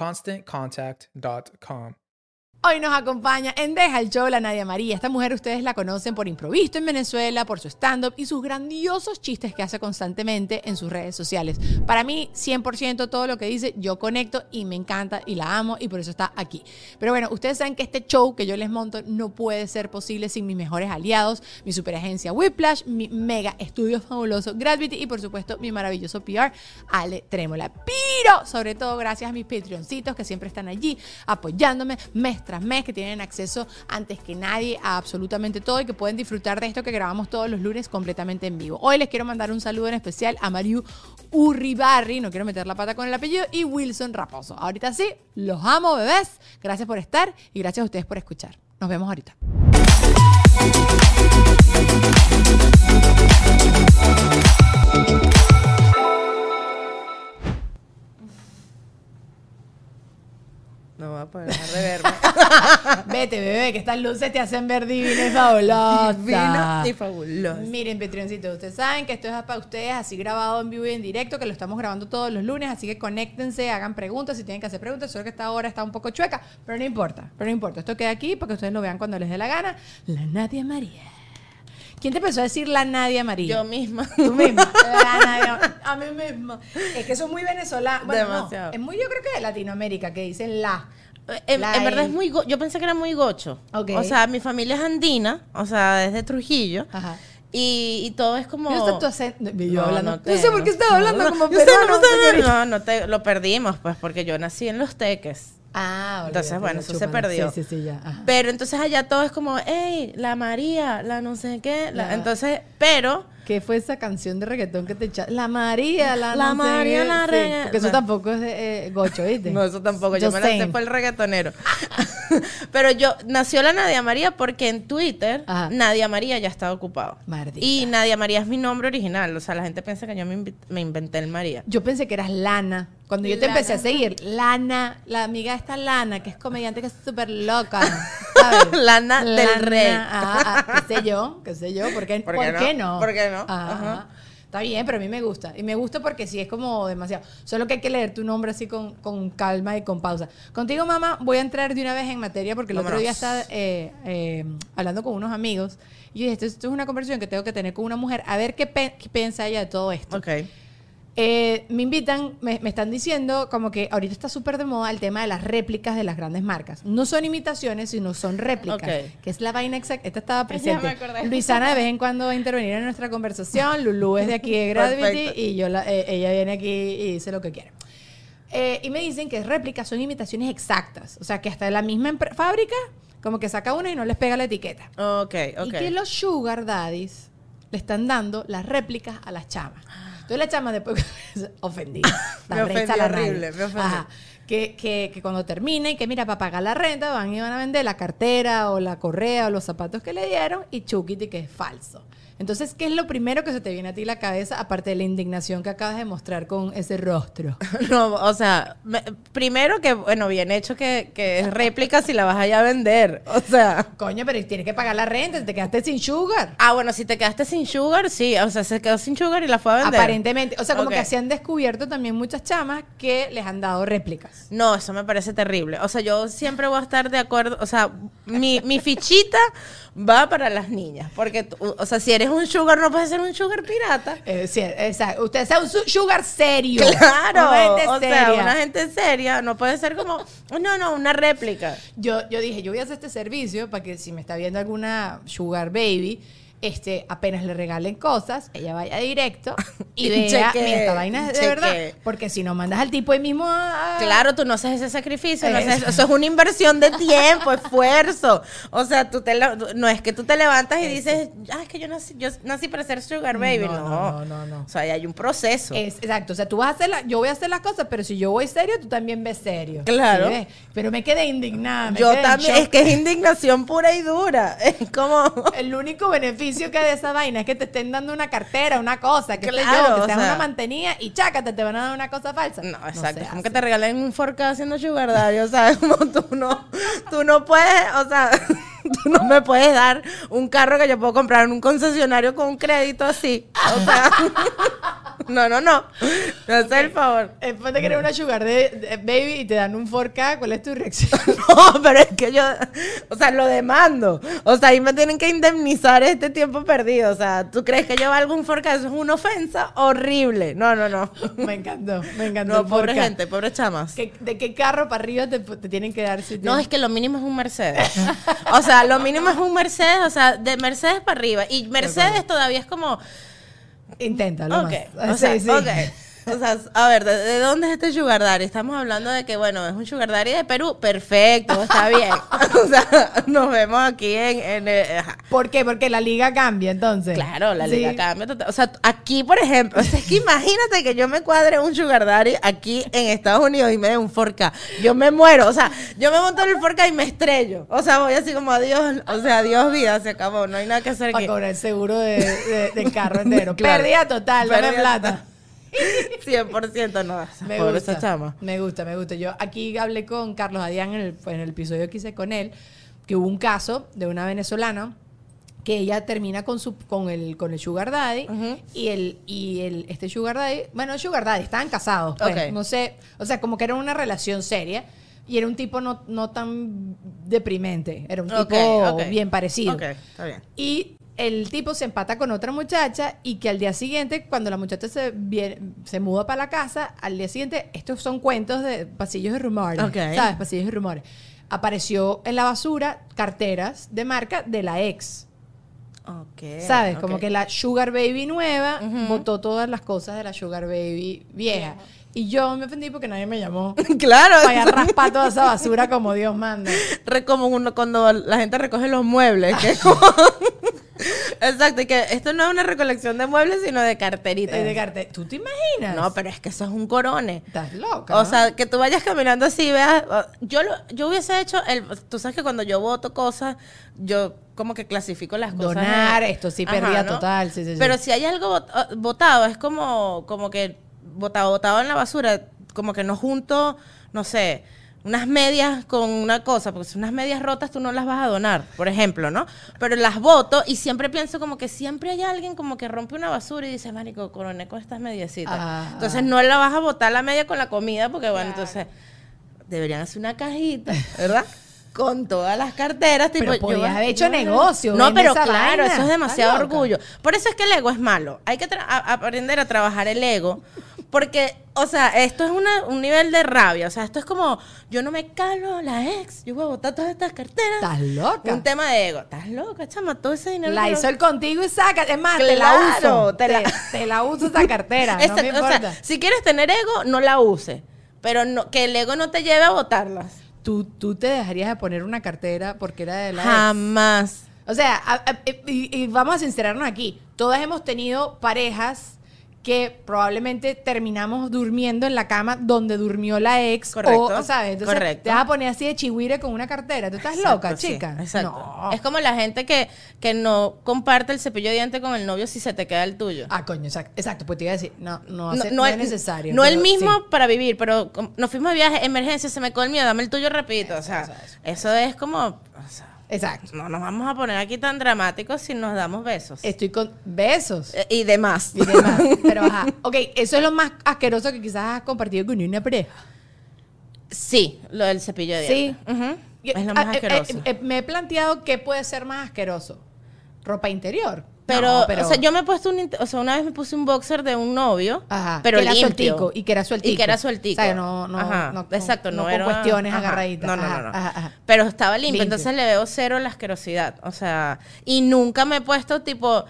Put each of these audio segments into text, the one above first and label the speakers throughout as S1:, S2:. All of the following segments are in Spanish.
S1: ConstantContact.com.
S2: Hoy nos acompaña en Deja el Show la Nadia María. Esta mujer ustedes la conocen por Improvisto en Venezuela, por su stand-up y sus grandiosos chistes que hace constantemente en sus redes sociales. Para mí, 100% todo lo que dice, yo conecto y me encanta y la amo y por eso está aquí. Pero bueno, ustedes saben que este show que yo les monto no puede ser posible sin mis mejores aliados, mi superagencia Whiplash, mi mega estudio fabuloso Gravity y por supuesto mi maravilloso PR Ale Trémola. Pero sobre todo gracias a mis Patreoncitos que siempre están allí apoyándome, me tras mes, que tienen acceso antes que nadie a absolutamente todo y que pueden disfrutar de esto que grabamos todos los lunes completamente en vivo. Hoy les quiero mandar un saludo en especial a Mariu Urribarri, no quiero meter la pata con el apellido, y Wilson Raposo. Ahorita sí, los amo, bebés. Gracias por estar y gracias a ustedes por escuchar. Nos vemos ahorita.
S3: No voy a poder dejar de verme.
S2: Vete, bebé, que estas luces te hacen ver divina y fabulosa.
S3: Divina y fabulosa.
S2: Miren, Patreoncitos, ustedes saben que esto es para ustedes, así grabado en vivo y en directo, que lo estamos grabando todos los lunes, así que conéctense, hagan preguntas, si tienen que hacer preguntas, solo que esta hora está un poco chueca, pero no importa, pero no importa, esto queda aquí para que ustedes lo vean cuando les dé la gana. La Nadia María. ¿Quién te empezó a decir la Nadia María?
S3: Yo misma.
S2: Tú misma. La Nadia- a mí misma. Es que eso es muy venezolano. Bueno, no, es muy, yo creo que de Latinoamérica, que dicen la.
S3: En, verdad es muy... Yo pensé que era muy gocho.
S2: Ok.
S3: O sea, mi familia es andina, o sea, desde Trujillo.
S2: Ajá.
S3: Y, y todo es como...
S2: Está tu acento. Yo
S3: No,
S2: hablando.
S3: no
S2: No, sé por qué estaba hablando
S3: no,
S2: como peruano.
S3: no sé, no, no te, lo perdimos, pues, porque yo nací en Los Teques.
S2: Ah,
S3: Entonces,
S2: olvídate,
S3: bueno, eso se perdió.
S2: Sí, sí, sí, ya. Ajá.
S3: Pero entonces allá todo es como, hey, la María, la no sé qué. La- Entonces, pero...
S2: ¿Qué fue esa canción de reggaetón que te echaste? La María, la,
S3: La
S2: no sé
S3: María,
S2: qué.
S3: la
S2: Sí, Porque eso tampoco es de eh, gocho, ¿viste?
S3: No, eso tampoco. Yo me lancé
S2: saying.
S3: por el reggaetonero. Pero yo, nació la Nadia María porque en Twitter,
S2: Ajá.
S3: Nadia María ya estaba ocupado.
S2: Maldita.
S3: Y Nadia María es mi nombre original. O sea, la gente piensa que yo me, inventé el María.
S2: Yo pensé que eras Lana. Cuando yo te
S3: Lana.
S2: empecé a seguir, Lana, la amiga esta Lana, que es comediante que es súper loca. ¿sabes?
S3: Lana del Rey.
S2: Ah, ah, qué sé yo, qué sé yo. ¿Por qué,
S3: ¿Por
S2: por
S3: qué
S2: qué
S3: no? ¿Por qué no?
S2: Ajá,
S3: Ajá.
S2: ajá. Está bien, pero a mí me gusta. Y me gusta porque sí es como demasiado. Solo que hay que leer tu nombre así con, con calma y con pausa. Contigo, mamá, voy a entrar de una vez en materia porque el otro día estaba eh, eh, hablando con unos amigos y yo dije, esto, esto es una conversación que tengo que tener con una mujer a ver qué, pe- qué piensa ella de todo esto.
S3: Ok.
S2: Eh, me invitan, me, me están diciendo como que ahorita está súper de moda el tema de las réplicas de las grandes marcas. No son imitaciones, sino son réplicas.
S3: Ok.
S2: Que es la vaina exacta. Esta estaba presente. Luisana de vez en cuando va a intervenir en nuestra conversación. Lulu es de aquí de Gravity
S3: Perfecto.
S2: y yo la- eh, ella viene aquí y dice lo que quiere. Eh, y me dicen que réplicas son imitaciones exactas. O sea, que hasta la misma fábrica, como que saca una y no les pega la etiqueta.
S3: Ok, ok.
S2: Y que los sugar daddies le están dando las réplicas a las chamas. Entonces la chama después ofendida.
S3: Me
S2: la
S3: ofendí horrible, me ofendí.
S2: Ajá. Que, que, que cuando termine, que mira, para pagar la renta van y van a vender la cartera o la correa o los zapatos que le dieron y Chukiti que es falso. Entonces, ¿qué es lo primero que se te viene a ti la cabeza, aparte de la indignación que acabas de mostrar con ese rostro?
S3: No, o sea, me- primero que, bueno, bien hecho que, que es réplica si la vas allá a vender. O sea.
S2: Coño, pero tienes que pagar la renta, te quedaste sin sugar.
S3: Ah, bueno, si te quedaste sin sugar, sí. O sea, se quedó sin sugar y la fue a vender.
S2: Aparentemente. O sea, como que se han descubierto también muchas chamas que les han dado réplicas.
S3: No, eso me parece terrible. O sea, yo siempre voy a estar de acuerdo. O sea, mi, mi fichita va para las niñas. Porque, o sea, si eres un sugar, no puedes ser un sugar pirata.
S2: Eh, sí, exacto. Usted sea un su- sugar serio.
S3: Claro,
S2: Una gente
S3: o sea,
S2: seria.
S3: una gente seria no puede ser como, no, no, una réplica.
S2: Yo, yo dije, yo voy a hacer este servicio para que si me está viendo alguna sugar baby, este, apenas le regalen cosas, ella vaya directo y, vea,
S3: chequee,
S2: mira, esta vaina es de verdad. Porque si no mandas al tipo ahí mismo a...
S3: Claro, tú no haces ese sacrificio, no haces-
S2: Eso.
S3: es una inversión de tiempo, esfuerzo. O sea, tú te no es que tú te levantas y dices, ah, es que yo nací, yo nací para ser sugar baby.
S2: No,
S3: No,
S2: no, no, no, no.
S3: O sea, hay un proceso.
S2: Es, exacto, o sea, tú vas a hacer la, yo voy a hacer las cosas, pero si yo voy serio, tú también ves serio.
S3: Claro.
S2: Pero me quedé indignada. me
S3: yo
S2: quedé
S3: también, es que es indignación pura y dura. Es como...
S2: El único beneficio que de esa vaina es que te estén dando una cartera, una cosa, que,
S3: Claro,
S2: yo, que seas
S3: sea-
S2: una mantenida y chácate, te van a dar una cosa falsa.
S3: No, exacto. es como que te regalen un forca haciendo sugar daddy, o sea, como tú no, tú no puedes, o sea, tú no me puedes dar un carro que yo puedo comprar en un concesionario con un crédito así. O sea, no, no, no. No es el favor.
S2: Después de querer una sugar de, de baby y te dan un 4K, ¿cuál es tu reacción?
S3: No, pero es que yo, o sea, lo demando. O sea, ahí me tienen que indemnizar este tiempo perdido. O sea, ¿tú crees que yo valgo un forca? Eso es una ofensa horrible. No, no, no.
S2: me encantó, me encantó.
S3: No, pobre
S2: 4K.
S3: gente, pobre chamas.
S2: ¿Qué- ¿De qué carro para arriba te, te tienen que dar? Si
S3: No, es que lo mínimo es un Mercedes. O sea, lo mínimo es un Mercedes, o sea, de Mercedes para arriba. Y Mercedes todavía es como,
S2: Inténtalo
S3: ok,
S2: más.
S3: o sea,
S2: Sí, sí.
S3: ok. O sea, a ver, ¿de, de dónde es este sugar daddy? Estamos hablando de que, bueno, es un sugar daddy de Perú. Perfecto, está bien. O sea, nos vemos aquí en... en el- ajá.
S2: ¿Por qué? Porque la liga cambia, entonces.
S3: Claro, la
S2: Sí.
S3: liga cambia total. O sea, aquí, por ejemplo, o sea, es que imagínate que yo me cuadre un sugar daddy aquí en Estados Unidos y me dé un 4K. Yo me muero. O sea, yo me monto en el 4K y me estrello. O sea, voy así como adiós. O sea, adiós vida, se acabó. No hay nada que hacer
S2: Para
S3: aquí.
S2: cobrar el seguro de, de- del carro entero.
S3: Claro.
S2: Pérdida total, dame
S3: Pérdida
S2: plata.
S3: 100% no.
S2: Me
S3: pobre
S2: gusta,
S3: esa chama.
S2: me gusta, me gusta. Yo aquí hablé con Carlos Adrián en el, en el episodio que hice con él, que hubo un caso de una venezolana que ella termina con su con el con el sugar daddy y el y el este sugar daddy bueno sugar daddy estaban casados pues, no sé o sea como que era una relación seria y era un tipo no, no tan deprimente era un tipo bien parecido
S3: está bien.
S2: y el tipo se empata con otra muchacha y que al día siguiente, cuando la muchacha se, viene- se muda para la casa, al día siguiente, estos son cuentos de pasillos de rumores,
S3: Ok.
S2: ¿sabes? Pasillos de rumores. Apareció en la basura carteras de marca de la ex,
S3: Ok.
S2: ¿sabes? Como que la Sugar Baby nueva
S3: Ujú.
S2: botó todas las cosas de la Sugar Baby vieja. Y yo me ofendí porque nadie me llamó.
S3: Claro.
S2: Para raspar toda esa basura como Dios manda.
S3: Re- como uno cuando la gente recoge los muebles. que es como- Exacto, y que esto no es una recolección de muebles, sino de carteritas.
S2: De carte- ¿Tú te imaginas?
S3: No, pero es que eso es un corone.
S2: Estás loca.
S3: O
S2: ¿no?
S3: sea, que tú vayas caminando así y veas. Yo, lo, yo hubiese hecho. El, tú sabes que cuando yo voto cosas, yo como que clasifico las cosas.
S2: Donar, esto sí, pérdida total, sí, sí, sí.
S3: Pero si hay algo botado, es como, como que botado, botado en la basura, como que no junto, no sé. Unas medias con una cosa, porque si unas medias rotas tú no las vas a donar, por ejemplo, ¿no? Pero las voto y siempre pienso como que siempre hay alguien como que rompe una basura y dice, marico, coroné con estas mediecitas.
S2: Ah.
S3: Entonces no la vas a botar la media con la comida porque, bueno, entonces deberían hacer una cajita, ¿verdad? Con todas las carteras. Tipo,
S2: Pero
S3: yo-
S2: podías haber hecho
S3: yo-
S2: negocio,
S3: No, pero claro,
S2: vaina.
S3: eso es demasiado orgullo. Por eso es que el ego es malo. Hay que a- aprender a trabajar el ego. Porque, o sea, esto es una- un nivel de rabia. O sea, esto es como, yo no me calo la ex, yo voy a botar todas estas carteras.
S2: ¿Estás loca?
S3: Un tema de ego. ¿Estás loca, chama? Todo ese dinero.
S2: La hizo el contigo y saca. Es más, te la uso.
S3: te la-
S2: te la uso esa cartera. no me
S3: o
S2: importa.
S3: sea, si quieres tener ego, no la use. Pero no, que el ego no te lleve a botarlas.
S2: ¿Tú, tú te dejarías de poner una cartera porque era de la ex?
S3: Jamás.
S2: O sea, a- a- y, y vamos a sincerarnos aquí. Todas hemos tenido parejas que probablemente terminamos durmiendo en la cama donde durmió la ex.
S3: Correcto,
S2: O, ¿sabes? Entonces
S3: correcto.
S2: te vas a poner así de chihuire con una cartera. ¿Tú estás
S3: Exacto,
S2: loca,
S3: sí,
S2: chica?
S3: exacto.
S2: No.
S3: Es como la gente que, que no comparte el cepillo de diente con el novio si se te queda el tuyo.
S2: Ah, coño, exacto. Exacto, pues te iba a decir, no, no,
S3: no,
S2: hace-
S3: no
S2: no
S3: es
S2: es necesario.
S3: No el
S2: pero
S3: mismo
S2: sí.
S3: para vivir, pero nos fuimos de viaje, emergencia, se me el miedo, dame el tuyo rapidito. O sea,
S2: eso
S3: es como. o sea,
S2: Exacto.
S3: no nos vamos a poner aquí tan dramáticos si nos damos besos.
S2: Estoy con besos.
S3: Eh, Y demás.
S2: y demás. Pero ajá. Ok, eso es lo más asqueroso que quizás has compartido con una pareja.
S3: Sí, lo del cepillo de
S2: Sí.
S3: dientes.
S2: Yo-
S3: Es lo
S2: ah,
S3: más
S2: eh,
S3: asqueroso.
S2: eh, eh, me he planteado qué puede ser más asqueroso. Ropa interior.
S3: Pero,
S2: No, pero-
S3: o sea, yo me he puesto un, o sea, una vez me puse un boxer de un novio,
S2: Ajá,
S3: pero
S2: que era
S3: limpio.
S2: sueltico, y que era sueltico.
S3: Y que era sueltico.
S2: O sea, no- no-
S3: Ajá,
S2: no-
S3: exacto,
S2: no
S3: no,
S2: con
S3: era
S2: cuestiones
S3: ajá,
S2: agarraditas.
S3: No, no, no, no. Pero estaba limpio,
S2: Limpio.
S3: entonces le veo cero la asquerosidad, o sea, y nunca me he puesto tipo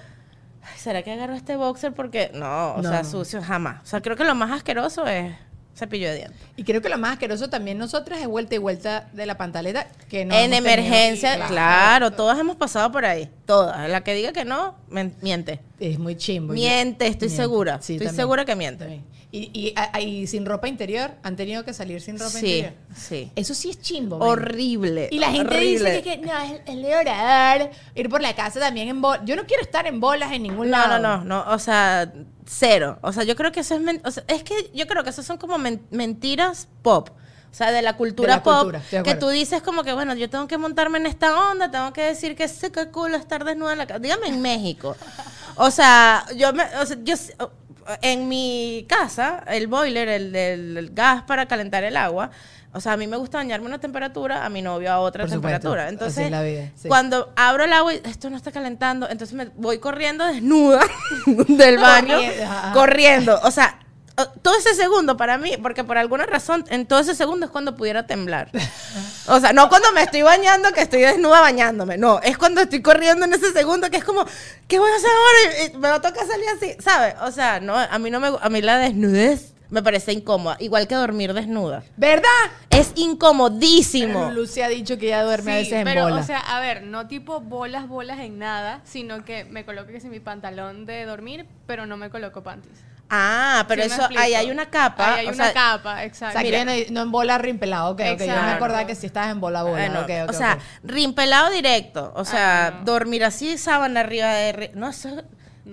S3: "Ay, ¿Será que agarro este boxer porque no, o sea, sucio jamás. O sea, creo que lo más asqueroso es cepillo de dientes.
S2: Y creo que lo más asqueroso también nosotras es vuelta y vuelta de la pantaleta que no
S3: en
S2: tenido.
S3: emergencia, claro, todas hemos pasado por ahí, todas. La que diga que no, miente.
S2: Es muy chimbo.
S3: Miente, estoy segura. Estoy segura que miente.
S2: también. Y, y, a- y sin ropa interior, han tenido que salir sin ropa
S3: Sí,
S2: interior.
S3: sí.
S2: Eso sí es chimbo. man.
S3: Horrible.
S2: Y la gente
S3: horrible.
S2: dice que, que no, es, es de orar, ir por la casa también en bolas. Yo no quiero estar en bolas en ningún
S3: No,
S2: lado.
S3: no, no, no, o sea, cero. O sea, yo creo que eso es, o sea, es que yo creo que eso son como men- mentiras pop. O sea, de la cultura
S2: De la
S3: pop,
S2: cultura,
S3: que tú dices como que, bueno, yo tengo que montarme en esta onda, tengo que decir que se que culo estar desnuda en la casa. Dígame en México. O sea, yo me, o sea, yo en mi casa, el boiler, el del el gas para calentar el agua, o sea, a mí me gusta bañarme a una temperatura, a mi novio a otra
S2: Por
S3: temperatura. Entonces,
S2: es la vida, sí.
S3: cuando abro el agua y esto no está calentando, entonces me voy corriendo desnuda del baño,
S2: Corriendo.
S3: O sea, todo ese segundo para mí, porque por alguna razón, en todo ese segundo es cuando pudiera temblar. O sea, no cuando me estoy bañando, que estoy desnuda bañándome. No, es cuando estoy corriendo en ese segundo que es como, ¿qué voy a hacer ahora? Y- y me va a tocar salir así, ¿sabes? O sea, no, a mí no me, a mí la desnudez me parece incómoda, igual que dormir desnuda.
S2: ¿Verdad?
S3: Es incomodísimo.
S2: Lucy ha dicho que ella duerme a
S4: Sí,
S2: veces en
S4: pero,
S2: bolas.
S4: o sea, a ver, no tipo bolas, bolas en nada, sino que me coloco que es mi pantalón de dormir, pero no me coloco panties.
S3: Ah, pero
S4: ¿Sí
S3: eso, ahí hay una capa.
S4: Ahí hay
S3: o
S4: una
S3: sea,
S4: capa,
S2: o
S4: exacto.
S2: sea, que no, no en bola rimpelado. Ok, ok. Yo me
S4: Exacto.
S2: acordaba que si estabas en bola, bola.
S3: Bueno,
S2: ok, ok,
S3: o sea, rimpelado directo. O sea,
S4: Ah, no.
S3: dormir así, sábana arriba de... No, eso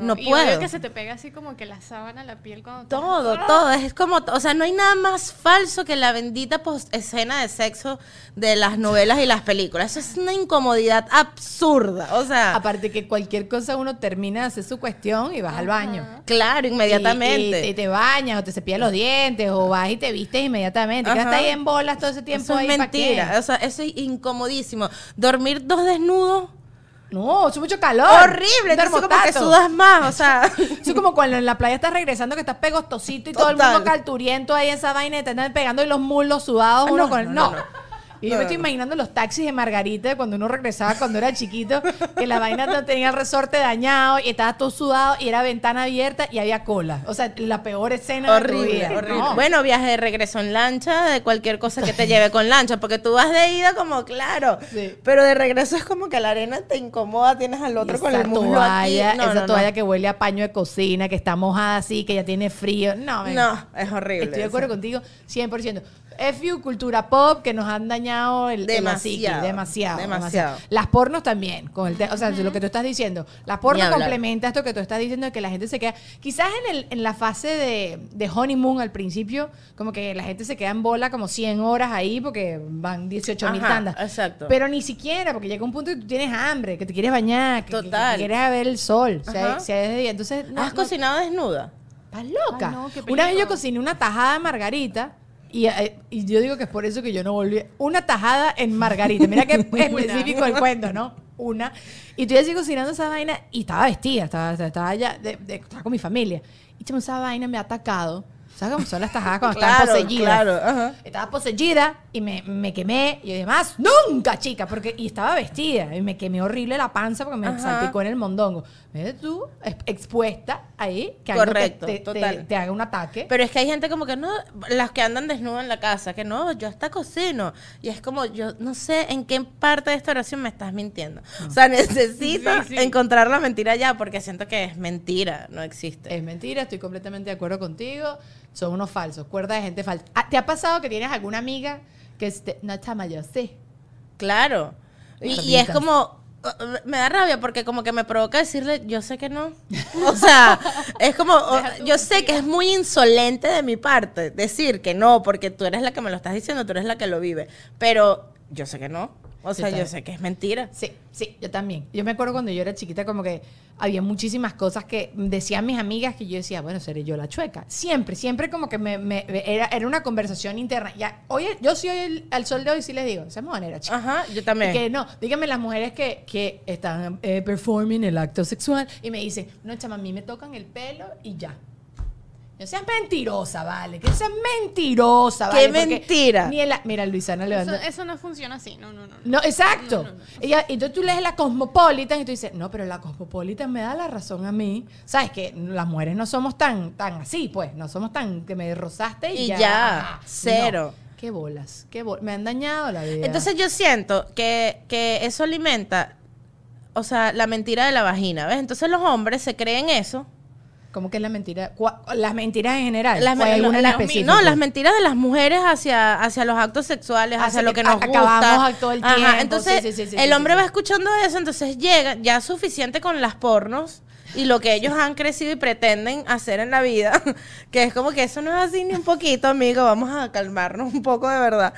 S3: no,
S4: y
S3: puedo.
S4: obvio que se te pega así como que la sábana a la piel cuando
S3: Todo,
S4: ¡Ah!
S3: todo. Es como, o sea, no hay nada más falso que la bendita post- escena de sexo de las novelas y las películas. Eso es una incomodidad absurda. O sea,
S2: Aparte que cualquier cosa uno termina de hacer su cuestión y vas al baño.
S3: claro,
S2: Y,
S3: inmediatamente.
S2: y te bañas o te cepillas los dientes o vas y te vistes inmediatamente.
S3: Ajá.
S2: Quedaste ahí en bolas todo ese tiempo
S3: eso es
S2: ahí, ¿pa' qué?
S3: mentira. O sea, eso es incomodísimo. Dormir dos desnudos.
S2: No, es mucho calor.
S3: Horrible. Entonces como que sudas más. O sea...
S2: Eso es como cuando en la playa estás regresando que estás pegostosito y todo el mundo calturiento ahí en esa vaina y te andan pegando y los muslos sudados
S3: Ah,
S2: uno
S3: no,
S2: con el...
S3: no,
S2: no. Y yo
S3: No,
S2: me estoy imaginando los taxis de Margarita de cuando uno regresaba cuando era chiquito, que la vaina no tenía el resorte dañado y estaba todo sudado y era ventana abierta y había cola. O sea, la peor escena de tu
S3: Horrible,
S2: vida.
S3: horrible.
S2: No.
S3: Bueno, viaje de regreso en lancha, de cualquier cosa que te lleve con lancha, porque tú vas de ida como, claro,
S2: Sí.
S3: pero de regreso es como que la arena te incomoda, tienes al otro con el muslo
S2: toalla,
S3: aquí. No,
S2: esa
S3: no, no.
S2: toalla que huele a paño de cocina, que está mojada así, que ya tiene frío. No.
S3: No, es horrible.
S2: Estoy de
S3: eso.
S2: acuerdo contigo 100%. FU, cultura pop, que nos han dañado el, el
S3: Demasiado,
S2: hocico, demasiado,
S3: demasiado.
S2: Las pornos también, con el o sea, lo que tú estás diciendo. Las pornos complementa esto que tú estás diciendo de que la gente se queda, quizás en, el, en la fase de, de honeymoon al principio, como que la gente se queda en bola como 100 horas ahí porque van 18 mil tandas.
S3: exacto.
S2: Pero ni siquiera, porque llega un punto que tú tienes hambre, que te quieres bañar, que, que- quieres ver el sol, si
S3: Ajá.
S2: hay, si hay de día. Entonces, no,
S3: ¿Has
S2: no-
S3: cocinado desnuda?
S2: ¿Estás loca?
S4: Ay, no,
S2: una vez yo cociné una tajada de margarita y, eh, y yo digo que es por eso que yo no volví. Una tajada en margarita. Mira qué específico el cuento, ¿no? Una. Y estoy así cocinando esa vaina y estaba vestida, estaba, estaba ya, de- de- estaba con mi familia. Y chamo, esa vaina me ha atacado. ¿Sabes cómo son las tajadas cuando
S3: Claro,
S2: están poseídas?
S3: claro, ajá.
S2: Estaba poseída y me, me quemé. Y además, nunca, chica, porque y estaba vestida. Y me quemé horrible la panza porque me
S3: Ajá.
S2: salpicó en el mondongo. ¿Ves tú? ex- Expuesta ahí, que te-
S3: Correcto,
S2: te, te-
S3: total.
S2: te haga un ataque.
S3: Pero es que hay gente como que no, las que andan desnudas en la casa, que no, yo hasta cocino. Y es como, yo no sé en qué parte de esta oración me estás mintiendo. O sea, necesito
S4: Sí, sí.
S3: encontrar la mentira ya porque siento que es mentira, no existe.
S2: Es mentira, estoy completamente de acuerdo contigo. Son unos falsos, cuerda de gente falsa. Ah, ¿Te ha pasado que tienes alguna amiga que este, no chama, yo sí?
S3: Claro. Y, y es como, uh, me da rabia porque como que me provoca decirle, yo sé que no. O sea, es como, yo sé que es muy insolente de mi parte decir que no, porque tú eres la que me lo estás diciendo, tú eres la que lo vive. Pero yo sé que no. O sea, yo
S2: también.
S3: sé que es mentira.
S2: Sí, sí, yo también. Yo me acuerdo cuando yo era chiquita como que había muchísimas cosas que decían mis amigas que yo decía, bueno, seré yo la chueca. Siempre, siempre como que me, me- era, era una conversación interna. Ya, oye, yo sí hoy al sol de hoy sí les digo, esa manera, chica.
S3: Ajá, yo también.
S2: Que no, díganme las mujeres que, que están eh, performing el acto sexual y me dicen, no, chama, a mí me tocan el pelo y ya. No seas mentirosa, vale. Que seas mentirosa,
S3: ¡Qué
S2: vale. porque
S3: mentira!
S2: Ni en la, mira, Luisana
S4: Eso,
S2: levanta.
S4: eso no funciona así, no, no, no.
S2: No, exacto.
S4: No, no, no.
S2: Ella, y entonces tú lees la Cosmopolitan y tú dices, no, pero la Cosmopolitan me da la razón a mí. ¿Sabes? Que las mujeres no somos tan, tan así, pues. No somos tan que me rozaste y,
S3: Y
S2: ya.
S3: ya, cero.
S2: no. Qué bolas, qué bolas. Me han dañado la vida.
S3: Entonces yo siento que, que eso alimenta, o sea, la mentira de la vagina, ¿ves? Entonces los hombres se creen eso.
S2: ¿Cómo que es la mentira? ¿Cuá- Las mentiras en general.
S3: Las,
S2: ¿O hay en
S3: no, las mentiras de las mujeres hacia, hacia los actos sexuales,
S2: Hacia
S3: hacia lo
S2: que
S3: que nos
S2: a-
S3: gusta.
S2: acabamos todo el tiempo,
S3: Entonces,
S2: sí, sí, sí, sí,
S3: el hombre va escuchando eso, entonces llega ya suficiente con las pornos y lo que ellos han crecido y pretenden hacer en la vida, que es como que eso no es así ni un poquito, amigo, vamos a calmarnos un poco de verdad.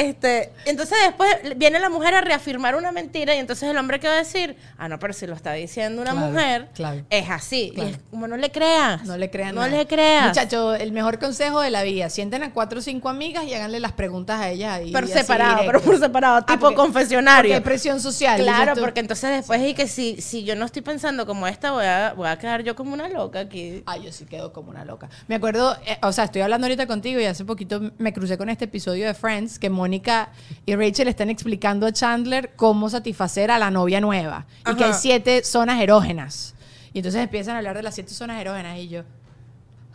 S3: Este, entonces después viene la mujer a reafirmar una mentira y entonces el hombre que va a decir, ah, no, pero si lo está diciendo una
S2: Claro,
S3: mujer,
S2: claro.
S3: es así.
S2: Claro.
S3: Y es como no le creas.
S2: No le crean
S3: No
S2: nada.
S3: le creas.
S2: Muchachos, el mejor consejo de la vida. Sienten a cuatro o cinco amigas y háganle las preguntas a ellas ahí.
S3: Pero separado,
S2: directo.
S3: pero por separado,
S2: Ah,
S3: tipo
S2: porque-
S3: confesionario.
S2: Porque hay presión social.
S3: Claro, porque entonces después y que si, si yo no estoy pensando como esta, voy a, voy a quedar yo como una loca aquí.
S2: Ay, yo sí quedo como una loca. Me acuerdo, eh, o sea, estoy hablando ahorita contigo y hace poquito me crucé con este episodio de Friends que Mónica y Rachel están explicando a Chandler cómo satisfacer a la novia nueva y que hay siete zonas erógenas. Y entonces empiezan a hablar de las siete zonas erógenas y yo,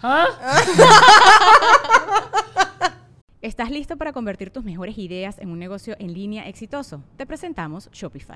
S2: ¿ah?
S5: ¿Estás listo para convertir tus mejores ideas en un negocio en línea exitoso? Te presentamos Shopify.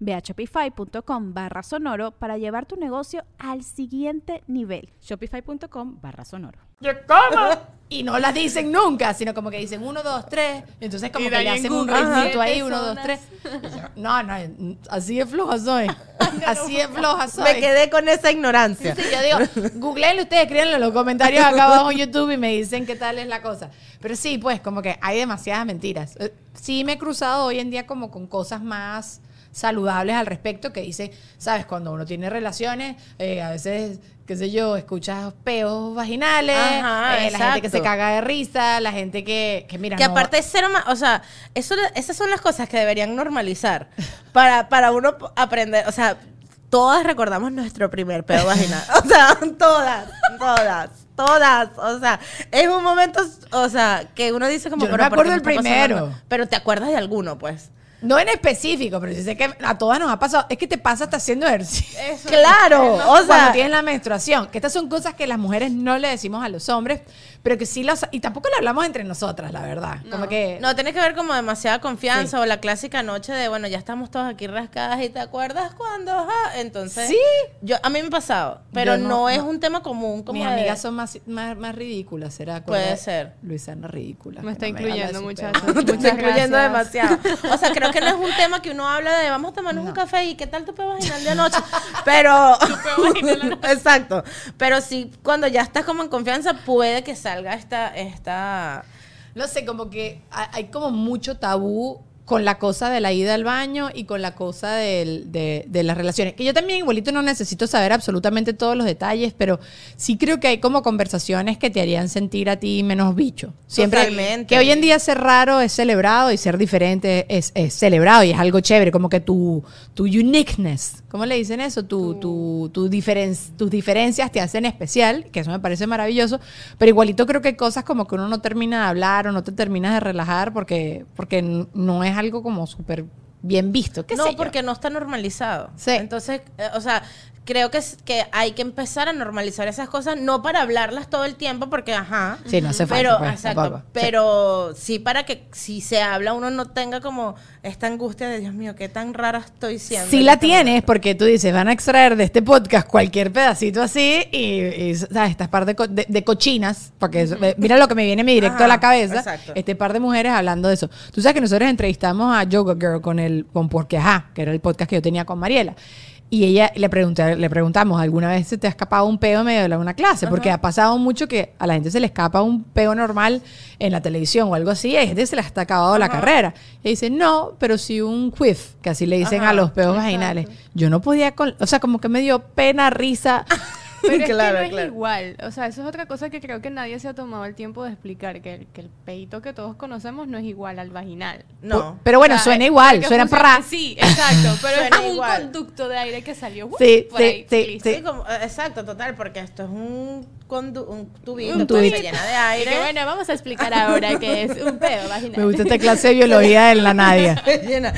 S5: Ve a shopify.com barra sonoro para llevar tu negocio al siguiente nivel. Shopify.com barra sonoro.
S2: Y no las dicen nunca, sino como que dicen uno, dos, tres. Entonces como
S4: Y
S2: que le
S4: en
S2: hacen un ritmito ahí, uno, dos, tres. No, no, así de floja soy. Así de floja soy.
S3: Me quedé con esa ignorancia.
S2: Sí, yo digo, googleenlo ustedes, escríbanlo en los comentarios acá abajo en YouTube y me dicen qué tal es la cosa. Pero sí, pues, como que hay demasiadas mentiras. Eh, Sí me he cruzado hoy en día como con cosas más saludables al respecto que dicen, sabes, cuando uno tiene relaciones, eh, a veces, qué sé yo, escuchas peos vaginales,
S3: Ajá,
S2: eh, la gente que se caga de risa, la gente que, que mira,
S3: Que
S2: no-
S3: aparte es cero más, o sea, eso, esas son las cosas que deberían normalizar para, para uno aprender, o sea, todas recordamos nuestro primer pedo vaginal, o sea, todas, todas, todas, o sea, es un momento, o sea, que uno dice como,
S2: Yo no me
S3: ¿por qué
S2: acuerdo
S3: pasando
S2: primero.
S3: Pero te acuerdas de alguno, pues.
S2: No en específico, pero sí sé que a todas nos ha pasado. Es que te pasa hasta haciendo ejercicio.
S4: Eso
S3: Claro, o
S2: Cuando
S3: sea,
S2: tienes la menstruación. Que estas son cosas que las mujeres no le decimos a los hombres, pero que sí los. Y tampoco lo hablamos entre nosotras, la verdad. Como que.
S3: no, tiene que ver como demasiada confianza o la clásica noche de, bueno, ya estamos todos aquí rascadas y te acuerdas cuando, ajá, entonces.
S2: Sí.
S3: Yo, a mí me ha pasado, pero no,
S2: no-
S3: es
S2: no.
S3: un tema común como
S2: Mis
S3: de-
S2: amigas son más, más, más ridículas, ¿será?
S3: Puede ser.
S2: Luisana ridícula.
S4: Me está
S2: no
S4: incluyendo, muchachos.
S3: Te estoy incluyendo demasiado. O sea, creo que no es un tema que uno habla de vamos a tomarnos un café y qué tal tu peo vaginal de anoche. Pero. Exacto. Pero sí, cuando ya estás como en confianza, puede que salga esta. esta
S2: No sé, como que ha- hay como mucho tabú con la cosa de la ida al baño y con la cosa del- de, de las relaciones. Que yo también igualito no necesito saber absolutamente todos los detalles, pero sí creo que hay como conversaciones que te harían sentir a ti menos bicho. Siempre
S3: Totalmente.
S2: que hoy en día ser raro es celebrado y ser diferente es, es celebrado y es algo chévere, como que tu, tu uniqueness, ¿cómo le dicen eso? Tu, tu, tu diferen- tus diferencias te hacen especial, que eso me parece maravilloso, pero igualito creo que hay cosas como que uno no termina de hablar o no te terminas de relajar porque, porque no es algo como súper bien visto. ¿Qué
S3: no,
S2: sé
S3: porque no está normalizado.
S2: Sí.
S3: Entonces, eh, o sea, creo que, que hay que empezar a normalizar esas cosas, no para hablarlas todo el tiempo, porque ajá.
S2: Sí, no hace falta,
S3: Pero,
S2: pues,
S3: exacto,
S2: tampoco.
S3: Pero sí para que si se habla uno no tenga como esta angustia de Dios mío, qué tan rara estoy siendo.
S2: Sí la
S3: este
S2: tienes,
S3: momento".
S2: porque tú dices, van a extraer de este podcast cualquier pedacito así y, y, ¿sabes? Estas par de, co- de- de cochinas, porque eso- mira lo que me viene me directo
S3: Ajá,
S2: a la cabeza,
S3: exacto.
S2: este par de mujeres hablando de eso. Tú sabes que nosotros entrevistamos a Yoga Girl con el, con Porque Ajá, que era el podcast que yo tenía con Mariela. Y ella le, pregunté, le preguntamos, ¿alguna vez se te ha escapado un peo en medio de una clase? Porque ha pasado mucho que a la gente se le escapa un peo normal en la televisión o algo así, y hay gente se le está acabado la carrera. Y dice, no, pero sí un whiff, que así le dicen
S3: Ajá,
S2: a los peos vaginales. Yo no podía, con, o sea, como que me dio pena, risa.
S4: Pero es
S3: Claro,
S4: que no
S3: claro.
S4: es igual. O sea, eso es otra cosa que creo que nadie se ha tomado el tiempo de explicar, que el, que el peito que todos conocemos no es igual al vaginal.
S3: No.
S2: Pero bueno,
S4: O sea,
S2: suena
S4: eh,
S2: igual, suena pra.
S4: Sí, exacto. Pero es
S3: Suena
S4: como
S3: igual.
S4: un conducto de aire que salió ¡uh!
S2: Sí,
S4: por
S2: sí,
S4: ahí,
S2: sí, sí.
S3: Sí, como- eh, exacto, total, porque esto es un, condu- un tubito,
S2: Un tubito.
S3: que llena de
S4: Y
S3: aire.
S4: que bueno, vamos a explicar ahora qué es un pedo vaginal.
S2: Me gusta esta clase de biología en la Nadia.
S3: Llena.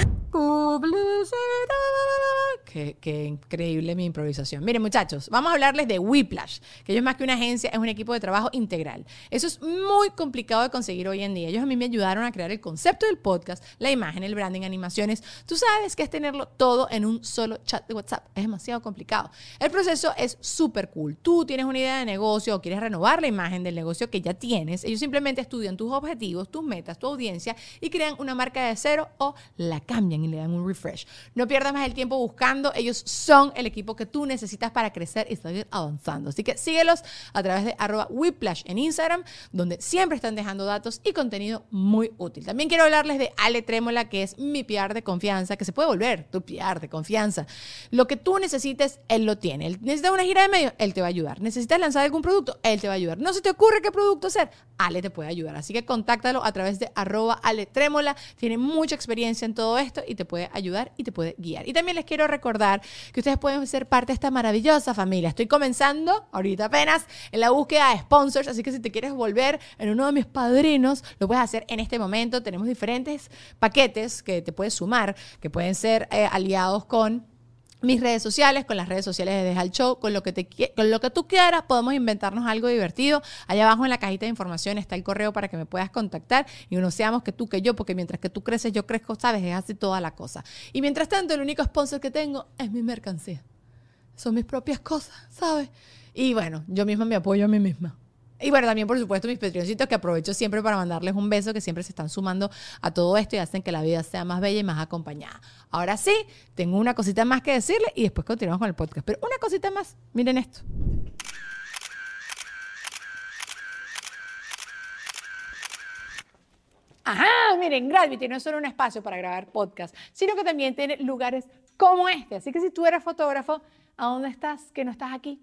S2: Qué, qué increíble mi improvisación. Miren, muchachos, vamos a hablarles de Whiplash, que ellos más que una agencia es un equipo de trabajo integral. Eso es muy complicado de conseguir hoy en día. Ellos a mí me ayudaron a crear el concepto del podcast, la imagen, el branding, animaciones. Tú sabes que es tenerlo todo en un solo chat de WhatsApp. Es demasiado complicado. El proceso es súper cool. Tú tienes una idea de negocio o quieres renovar la imagen del negocio que ya tienes. Ellos simplemente estudian tus objetivos, tus metas, tu audiencia y crean una marca de cero o la cambian y le dan un refresh. No pierdas más el tiempo buscando. Ellos son el equipo que tú necesitas para crecer y seguir avanzando. Así que síguelos a través de arroba whiplash en Instagram, donde siempre están dejando datos y contenido muy útil. También quiero hablarles de Ale Trémola, que es mi PR de confianza, que se puede volver tu PR de confianza. Lo que tú necesites, él lo tiene. Él necesita una gira de medios, él te va a ayudar. Necesitas lanzar algún producto, él te va a ayudar. No se te ocurre qué producto hacer, Ale te puede ayudar. Así que contáctalo a través de arroba Ale Trémola. Tiene mucha experiencia en todo esto y te puede ayudar y te puede guiar. Y también les quiero recordar que ustedes pueden ser parte de esta maravillosa familia. Estoy comenzando ahorita apenas en la búsqueda de sponsors, así que si te quieres volver en uno de mis padrinos, lo puedes hacer en este momento. Tenemos diferentes paquetes que te puedes sumar, que pueden ser eh, aliados con mis redes sociales, con las redes sociales de Deja el Show, con lo que te con lo que tú quieras, podemos inventarnos algo divertido. Allá abajo en la cajita de información está el correo para que me puedas contactar y no seamos que tú que yo, porque mientras que tú creces, yo crezco, sabes, es así toda la cosa. Y mientras tanto, el único sponsor que tengo es mi mercancía. Son mis propias cosas, ¿sabes? Y bueno, yo misma me apoyo a mí misma. Y bueno, también por supuesto mis patroncitos que aprovecho siempre para mandarles un beso, que siempre se están sumando a todo esto y hacen que la vida sea más bella y más acompañada. Ahora sí, tengo una cosita más que decirle y después continuamos con el podcast. Pero una cosita más, miren esto. Ajá, miren, Gravity no es solo un espacio para grabar podcast, sino que también tiene lugares como este. Así que si tú eres fotógrafo, ¿a dónde estás que no estás aquí?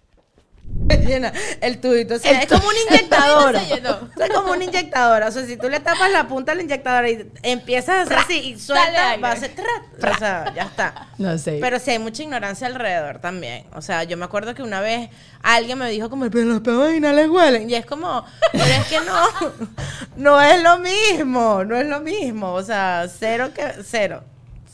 S3: Llena el tubito. O sea, es como un inyectador. es como un inyectador. O sea, si tú le tapas la punta al inyectador y empiezas a hacer así y suelta, va a hacer trat. O sea, ya está.
S2: No sé.
S3: Pero sí hay mucha ignorancia alrededor también. O sea, yo me acuerdo que una vez alguien me dijo como, pero los pedos vaginales huelen. Y es como, pero es que no, no es lo mismo, no es lo mismo. O sea, cero que, cero.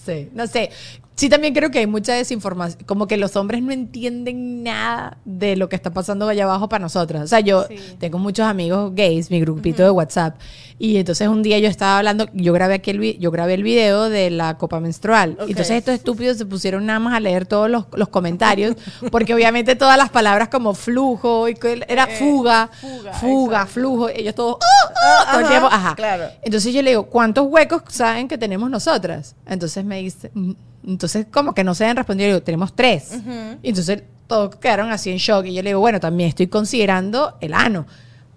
S2: Sí, no sé. Sí, también creo que hay mucha desinformación, como que los hombres no entienden nada de lo que está pasando allá abajo para nosotras. O sea, yo
S4: Sí.
S2: tengo muchos amigos gays, mi grupito de WhatsApp, y entonces un día yo estaba hablando, yo grabé aquí el, yo grabé el video de la copa menstrual.
S3: Ok.
S2: Y entonces estos estúpidos se pusieron nada más a leer todos los, los comentarios, porque obviamente todas las palabras como flujo, y era fuga,
S4: fuga,
S2: fuga,
S4: exacto.
S2: flujo, ellos todos, todo el
S3: Ajá,
S2: tiempo, ajá.
S3: claro.
S2: Entonces yo le digo, ¿cuántos huecos saben que tenemos nosotras? Entonces me dice, "Mm". Entonces como que no se han respondido, yo digo, tenemos tres. Y entonces todos quedaron así en shock y yo le digo, bueno, también estoy considerando el ano.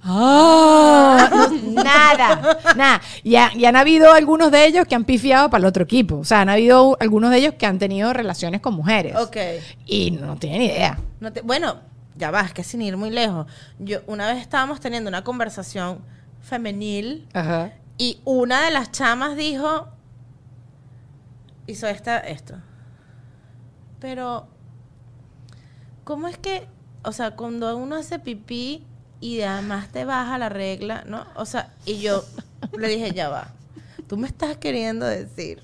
S2: Ah, no, nada, nada. Y, ha- y han habido algunos de ellos que han pifiado para el otro equipo. O sea, han habido algunos de ellos que han tenido relaciones con mujeres.
S3: Ok.
S2: Y no tienen idea.
S3: No te- bueno, ya va, es que sin ir muy lejos. Yo una vez estábamos teniendo una conversación femenil
S2: Ajá.
S3: y una de las chamas dijo hizo esta esto. Pero ¿cómo es que, o sea, cuando uno hace pipí y además te baja la regla, ¿no? O sea, y yo le dije, ya va. Tú me estás queriendo decir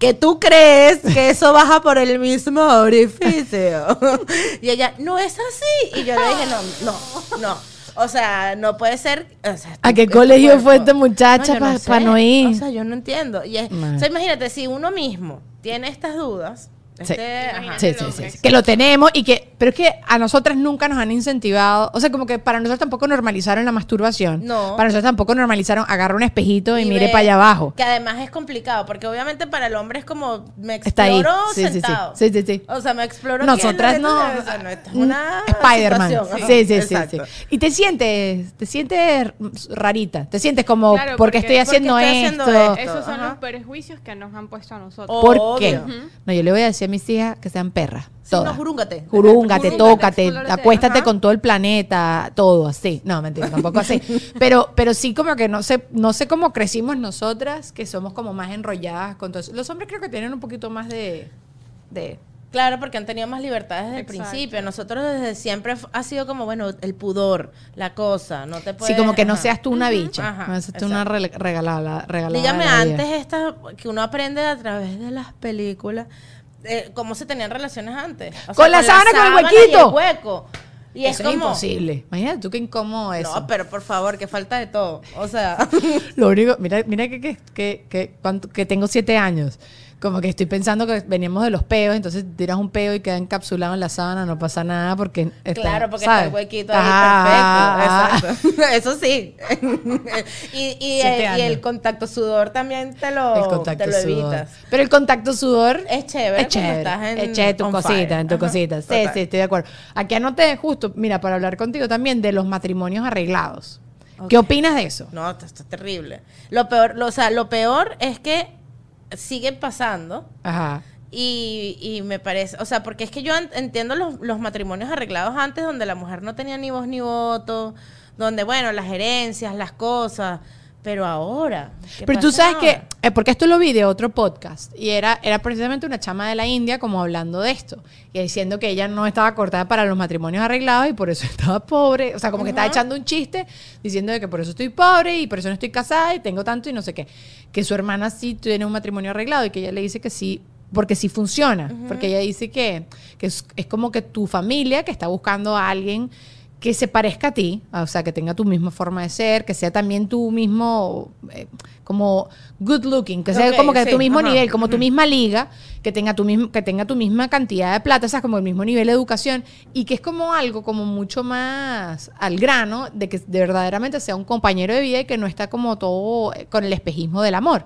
S3: que tú crees que eso baja por el mismo orificio. Y ella, no es así. Y yo le dije, no, no, no. O sea, no puede ser. o sea,
S2: ¿A qué colegio fue esta muchacha
S3: yo
S2: pa-
S3: sé.
S2: pa' no ir?
S3: O sea, yo no entiendo. Y es-
S2: No.
S3: o sea, imagínate, si uno mismo tiene estas dudas.
S2: Sí.
S3: este, ajá.
S4: Imagínate.
S2: Sí,
S4: el
S2: sí, sí,
S4: hombre.
S2: sí. Que lo tenemos y que. Pero es que a nosotras nunca nos han incentivado. O sea, como que para nosotros tampoco normalizaron la masturbación.
S3: No.
S2: Para nosotros tampoco normalizaron agarra un espejito y, mire
S3: ve
S2: para allá abajo.
S3: Que además es complicado, porque obviamente para el hombre es como me
S2: Está ahí.
S3: exploro
S2: Sí, sí, sí.
S3: sentado.
S2: Sí, sí, sí.
S3: O sea, me exploro
S2: Nosotras no.
S3: o sea, no, esto es una
S2: Spider-Man. Sí, sí, sí, sí. Y te sientes, te sientes rarita. Te sientes como,
S4: Claro,
S2: porque
S4: porque-
S2: estoy haciendo
S3: porque estoy
S2: esto.
S3: haciendo esto.
S4: Esos son
S3: Ajá.
S4: los prejuicios que nos han puesto a nosotros.
S2: ¿Por qué? No, yo le voy a decir mis hijas que sean perras.
S3: Sí,
S2: todas.
S3: no, jurúngate.
S2: Jurúngate,
S4: Jurúngate,
S2: tócate, acuéstate
S4: ajá.
S2: con todo el planeta, todo así. No, mentira, tampoco así. Pero, pero sí como que no sé, no sé cómo crecimos nosotras, que somos como más enrolladas con todo eso. Los hombres creo que tienen un poquito más de... de
S3: Claro, porque han tenido más libertades desde el
S4: Exacto.
S3: principio. Nosotros desde siempre ha sido como, bueno, el pudor, la cosa, no te puedes...
S2: sí, como que no
S3: ajá.
S2: seas tú una bicha.
S3: Ajá,
S2: no seas tú una
S3: exacto.
S2: regalada, regalada.
S3: Dígame antes esta que uno aprende a través de las películas eh, cómo se tenían relaciones antes. O
S2: Con la sábana, con el huequito.
S3: Y el hueco. Y
S2: Eso
S3: es como
S2: imposible. Imagínate tú qué incómodo eso.
S3: No, pero por favor, que falta de todo. O sea,
S2: Lo único, mira, mira que, que, que, que, cuánto- que tengo siete años. Como que estoy pensando que veníamos de los peos, entonces tiras un peo y queda encapsulado en la sábana, no pasa nada porque está,
S3: claro, porque
S2: ¿sabes?
S3: está el huequito ahí
S2: Ajá.
S3: perfecto. Exacto. Eso sí. y, y, el, y
S2: años.
S3: el contacto sudor también te lo, te lo evitas.
S2: Pero el contacto sudor
S3: Es chévere
S2: es chévere.
S3: estás en-
S2: es chévere, tu cosita,
S3: fire.
S2: en tu
S3: Ajá,
S2: cosita. Sí,
S3: total.
S2: sí, estoy de acuerdo. Aquí anoté justo, mira, para hablar contigo también de los matrimonios arreglados. ¿Qué opinas de eso?
S3: No, esto está terrible. Lo peor, lo, o sea, lo peor es que sigue pasando.
S2: Ajá.
S3: Y, y me parece, o sea, porque es que yo en- entiendo los, los matrimonios arreglados antes donde la mujer no tenía ni voz ni voto, donde, bueno, las herencias, las cosas, pero ahora... ¿qué
S2: Pero tú sabes que, eh, porque esto lo vi de otro podcast, y era, era precisamente una chama de la India como hablando de esto, y diciendo que ella no estaba cortada para los matrimonios arreglados y por eso estaba pobre, o sea, como que estaba echando un chiste diciendo de que por eso estoy pobre y por eso no estoy casada y tengo tanto y no sé qué, que su hermana sí tiene un matrimonio arreglado y que ella le dice que sí. Porque sí funciona, porque ella dice que, que es, es como que tu familia que está buscando a alguien que se parezca a ti, o sea, que tenga tu misma forma de ser, que sea también tu mismo, eh, como good looking, que sea como que
S3: sí,
S2: tu mismo
S3: ajá,
S2: nivel, como tu misma liga, que tenga tu mismo, que tenga tu misma cantidad de plata, o sea, como el mismo nivel de educación, y que es como algo como mucho más al grano, de que de verdaderamente sea un compañero de vida y que no está como todo eh, con el espejismo del amor.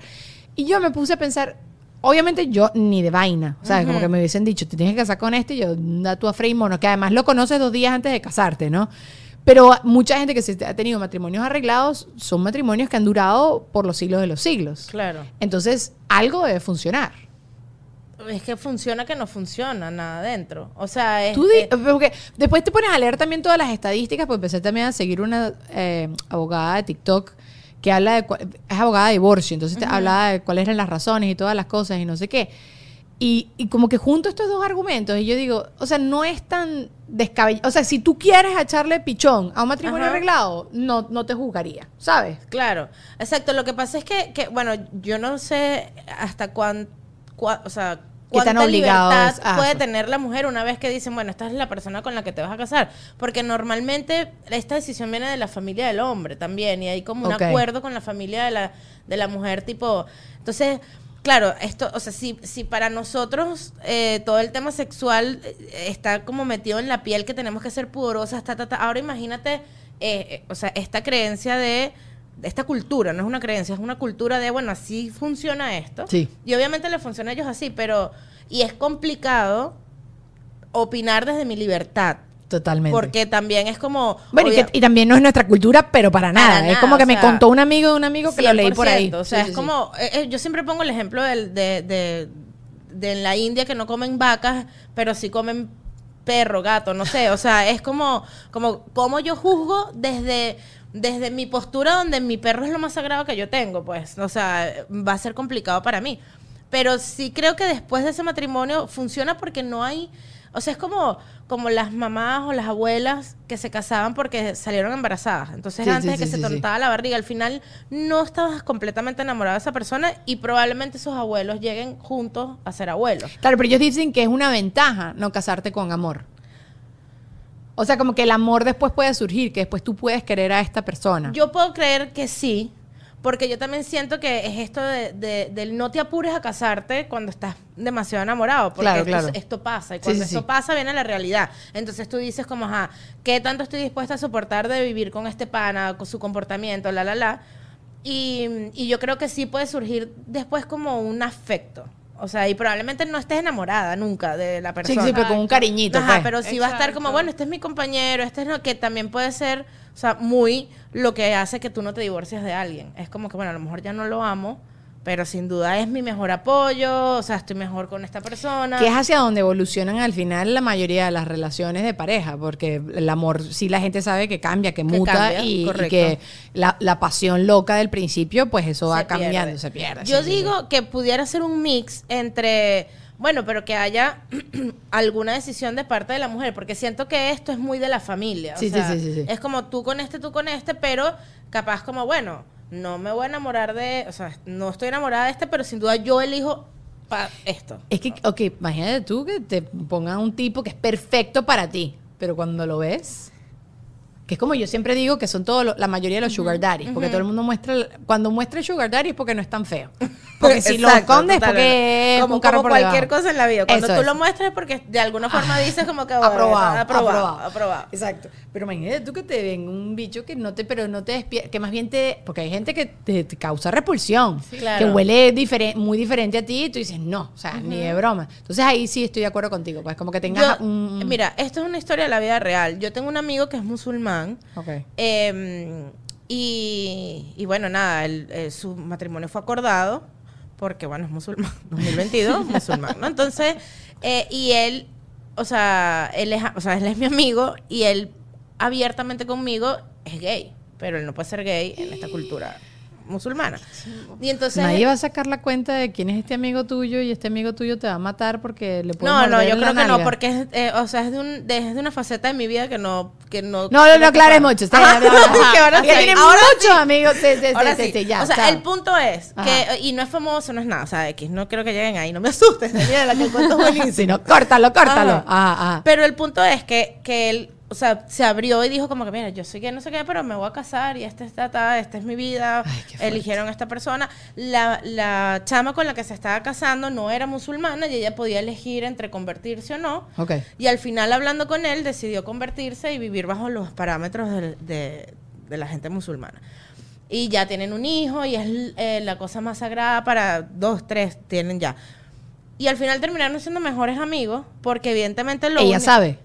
S2: Y yo me puse a pensar, obviamente yo ni de vaina, ¿sabes? Como que me hubiesen dicho, te tienes que casar con este, y yo, da tú a Frei Mono, que además lo conoces dos días antes de casarte, ¿no? Pero mucha gente que se ha tenido matrimonios arreglados son matrimonios que han durado por los siglos de los siglos.
S3: Claro.
S2: Entonces, algo debe funcionar.
S3: Es que funciona que no funciona nada adentro. O sea, es,
S2: Tú
S3: es-
S2: porque después te pones a leer también todas las estadísticas, pues empecé también a seguir una eh, abogada de TikTok que habla de, es abogada de divorcio, entonces te habla de cuáles eran las razones y todas las cosas y no sé qué. Y, y como que junto estos dos argumentos, y yo digo, o sea, no es tan descabellado. O sea, si tú quieres echarle pichón a un matrimonio
S3: Ajá.
S2: arreglado, no, no te juzgaría, ¿sabes?
S3: Claro, exacto. Lo que pasa es que, que, bueno, yo no sé hasta cuán, o sea,
S2: ¿Qué tan
S3: cuánta
S2: obligado
S3: libertad puede tener la mujer una vez que dicen, bueno, esta es la persona con la que te vas a casar. Porque normalmente esta decisión viene de la familia del hombre también y hay como un acuerdo con la familia de la, de la mujer, tipo, entonces... Claro, esto, o sea, si, si para nosotros eh, todo el tema sexual eh, está como metido en la piel que tenemos que ser pudorosas, ta, ta, ta, ahora imagínate, eh, eh, o sea, esta creencia de esta cultura, no es una creencia, es una cultura de, bueno, así funciona esto.
S2: Sí.
S3: Y obviamente le funciona a ellos así, pero, y es complicado opinar desde mi libertad.
S2: Totalmente.
S3: Porque también es como...
S2: Bueno, y,
S3: obvia-
S2: que- y también no es nuestra cultura, pero para nada. es como que me
S3: sea,
S2: contó un amigo de un amigo que lo leí por ahí.
S3: 100%, O sea,
S2: Sí,
S3: es
S2: sí,
S3: como, eh, eh, yo siempre pongo el ejemplo del, de, de, de en la India que no comen vacas, pero sí comen perro, gato, no sé. O sea, es como, como, como yo juzgo desde, desde mi postura donde mi perro es lo más sagrado que yo tengo, pues. O sea, va a ser complicado para mí. Pero sí creo que después de ese matrimonio funciona porque no hay... O sea, es como, como las mamás o las abuelas que se casaban porque salieron embarazadas. Entonces,
S2: Sí,
S3: antes
S2: sí,
S3: de que
S2: sí,
S3: se tontaba la barriga, al final no estabas completamente enamorado de esa persona y probablemente esos abuelos lleguen juntos a ser abuelos.
S2: Claro, pero ellos dicen que es una ventaja no casarte con amor. O sea, como que el amor después puede surgir, que después tú puedes querer a esta persona.
S3: Yo puedo creer que sí, porque yo también siento que es esto de, de- del no te apures a casarte cuando estás demasiado enamorado, porque
S2: Claro,
S3: esto,
S2: claro.
S3: esto pasa, y
S2: Sí,
S3: cuando
S2: sí,
S3: esto
S2: sí.
S3: pasa viene la realidad. Entonces tú dices como, ajá, ¿qué tanto estoy dispuesta a soportar de vivir con este pana, con su comportamiento, la, la, la? Y, y yo creo que sí puede surgir después como un afecto. O sea, y probablemente no estés enamorada nunca de la
S2: sí,
S3: persona.
S2: sí, pero con un cariñito.
S3: Ajá,
S2: pues.
S3: pero sí va a estar como, bueno, este es mi compañero, este es lo que también puede ser, o sea, muy lo que hace que tú no te divorcies de alguien. Es como que, bueno, a lo mejor ya no lo amo, pero sin duda es mi mejor apoyo, o sea, estoy mejor con esta persona.
S2: Que es hacia donde evolucionan al final la mayoría de las relaciones de pareja, porque el amor sí la gente sabe que cambia, que muta
S3: cambia,
S2: y, que la, la pasión loca del principio, pues eso va
S3: se
S2: cambiando,
S3: pierde.
S2: se pierde.
S3: Yo digo que pudiera ser un mix entre, bueno, pero que haya alguna decisión de parte de la mujer, porque siento que esto es muy de la familia. o
S2: Sí, sí,
S3: sea,
S2: sí, sí, sí.
S3: Es como tú con este, tú con este, pero capaz como, bueno, no me voy a enamorar de, o sea, no estoy enamorada de este, pero sin duda yo elijo pa- esto.
S2: Es que, ok, imagínate tú que te pongan un tipo que es perfecto para ti, pero cuando lo ves, que es como yo siempre digo que son todos, la mayoría de los sugar daddies, porque todo el mundo muestra, cuando muestra el sugar daddy es porque no es tan feo. Porque si lo escondes es porque
S3: como,
S2: un carro
S3: como
S2: por
S3: cualquier
S2: debajo.
S3: cosa en la vida. Cuando
S2: Eso
S3: tú
S2: es.
S3: lo muestras es porque de alguna forma dices como que
S2: aprobado,
S3: aprobado,
S2: aprobado,
S3: aprobado.
S2: Exacto. Pero imagínate tú que te ven un bicho que no te, pero no te despierta, que más bien te, porque hay gente que te, te causa repulsión,
S3: claro.
S2: que huele diferente, muy diferente a ti y tú dices, no, o sea, ni de broma. Entonces ahí sí estoy de acuerdo contigo, pues como que tengas
S3: Yo-
S2: un...
S3: Mira, esto es una historia de la vida real. Yo tengo un amigo que es musulmán.
S2: Ok.
S3: eh, y, y bueno, nada, su matrimonio fue acordado porque, bueno, es musulmán, 2022, musulmán, ¿no? Entonces, eh, y él, o sea, él es, o sea, él es mi amigo y él abiertamente conmigo es gay, pero él no puede ser gay en esta cultura musulmana. Y entonces...
S2: Nadie va a sacar la cuenta de quién es este amigo tuyo y este amigo tuyo te va a matar porque le puede
S3: No, no, yo
S2: la
S3: creo que no, porque es, eh, o sea, es de, un, de, es de una faceta de mi vida que no... Que no,
S2: No, no,
S3: que
S2: no aclares mucho.
S3: Ajá. Que ahora
S2: Porque
S3: sí,
S2: tiene
S3: ahora
S2: muchos amigos.
S3: O sea, el punto es
S2: Ajá.
S3: que, y no es famoso, no es nada, o sea, X, no quiero que lleguen ahí, no me asustes, Daniela, que el cuento es buenísimo.
S2: Sí, no, córtalo, córtalo.
S3: Ajá.
S2: Ah, ah.
S3: Pero el punto es que, que él o sea, se abrió y dijo como que, mira, yo soy que no sé qué, pero me voy a casar y esta, esta, esta, esta es mi vida.
S2: Ay.
S3: Eligieron a esta persona. La, la chama con la que se estaba casando no era musulmana y ella podía elegir entre convertirse o no.
S2: Ok.
S3: Y al final, hablando con él, decidió convertirse y vivir bajo los parámetros de, de la gente musulmana. Y ya tienen un hijo y es eh, la cosa más sagrada para dos, tres, tienen ya. Y al final terminaron siendo mejores amigos porque evidentemente lo
S2: Ella sabe,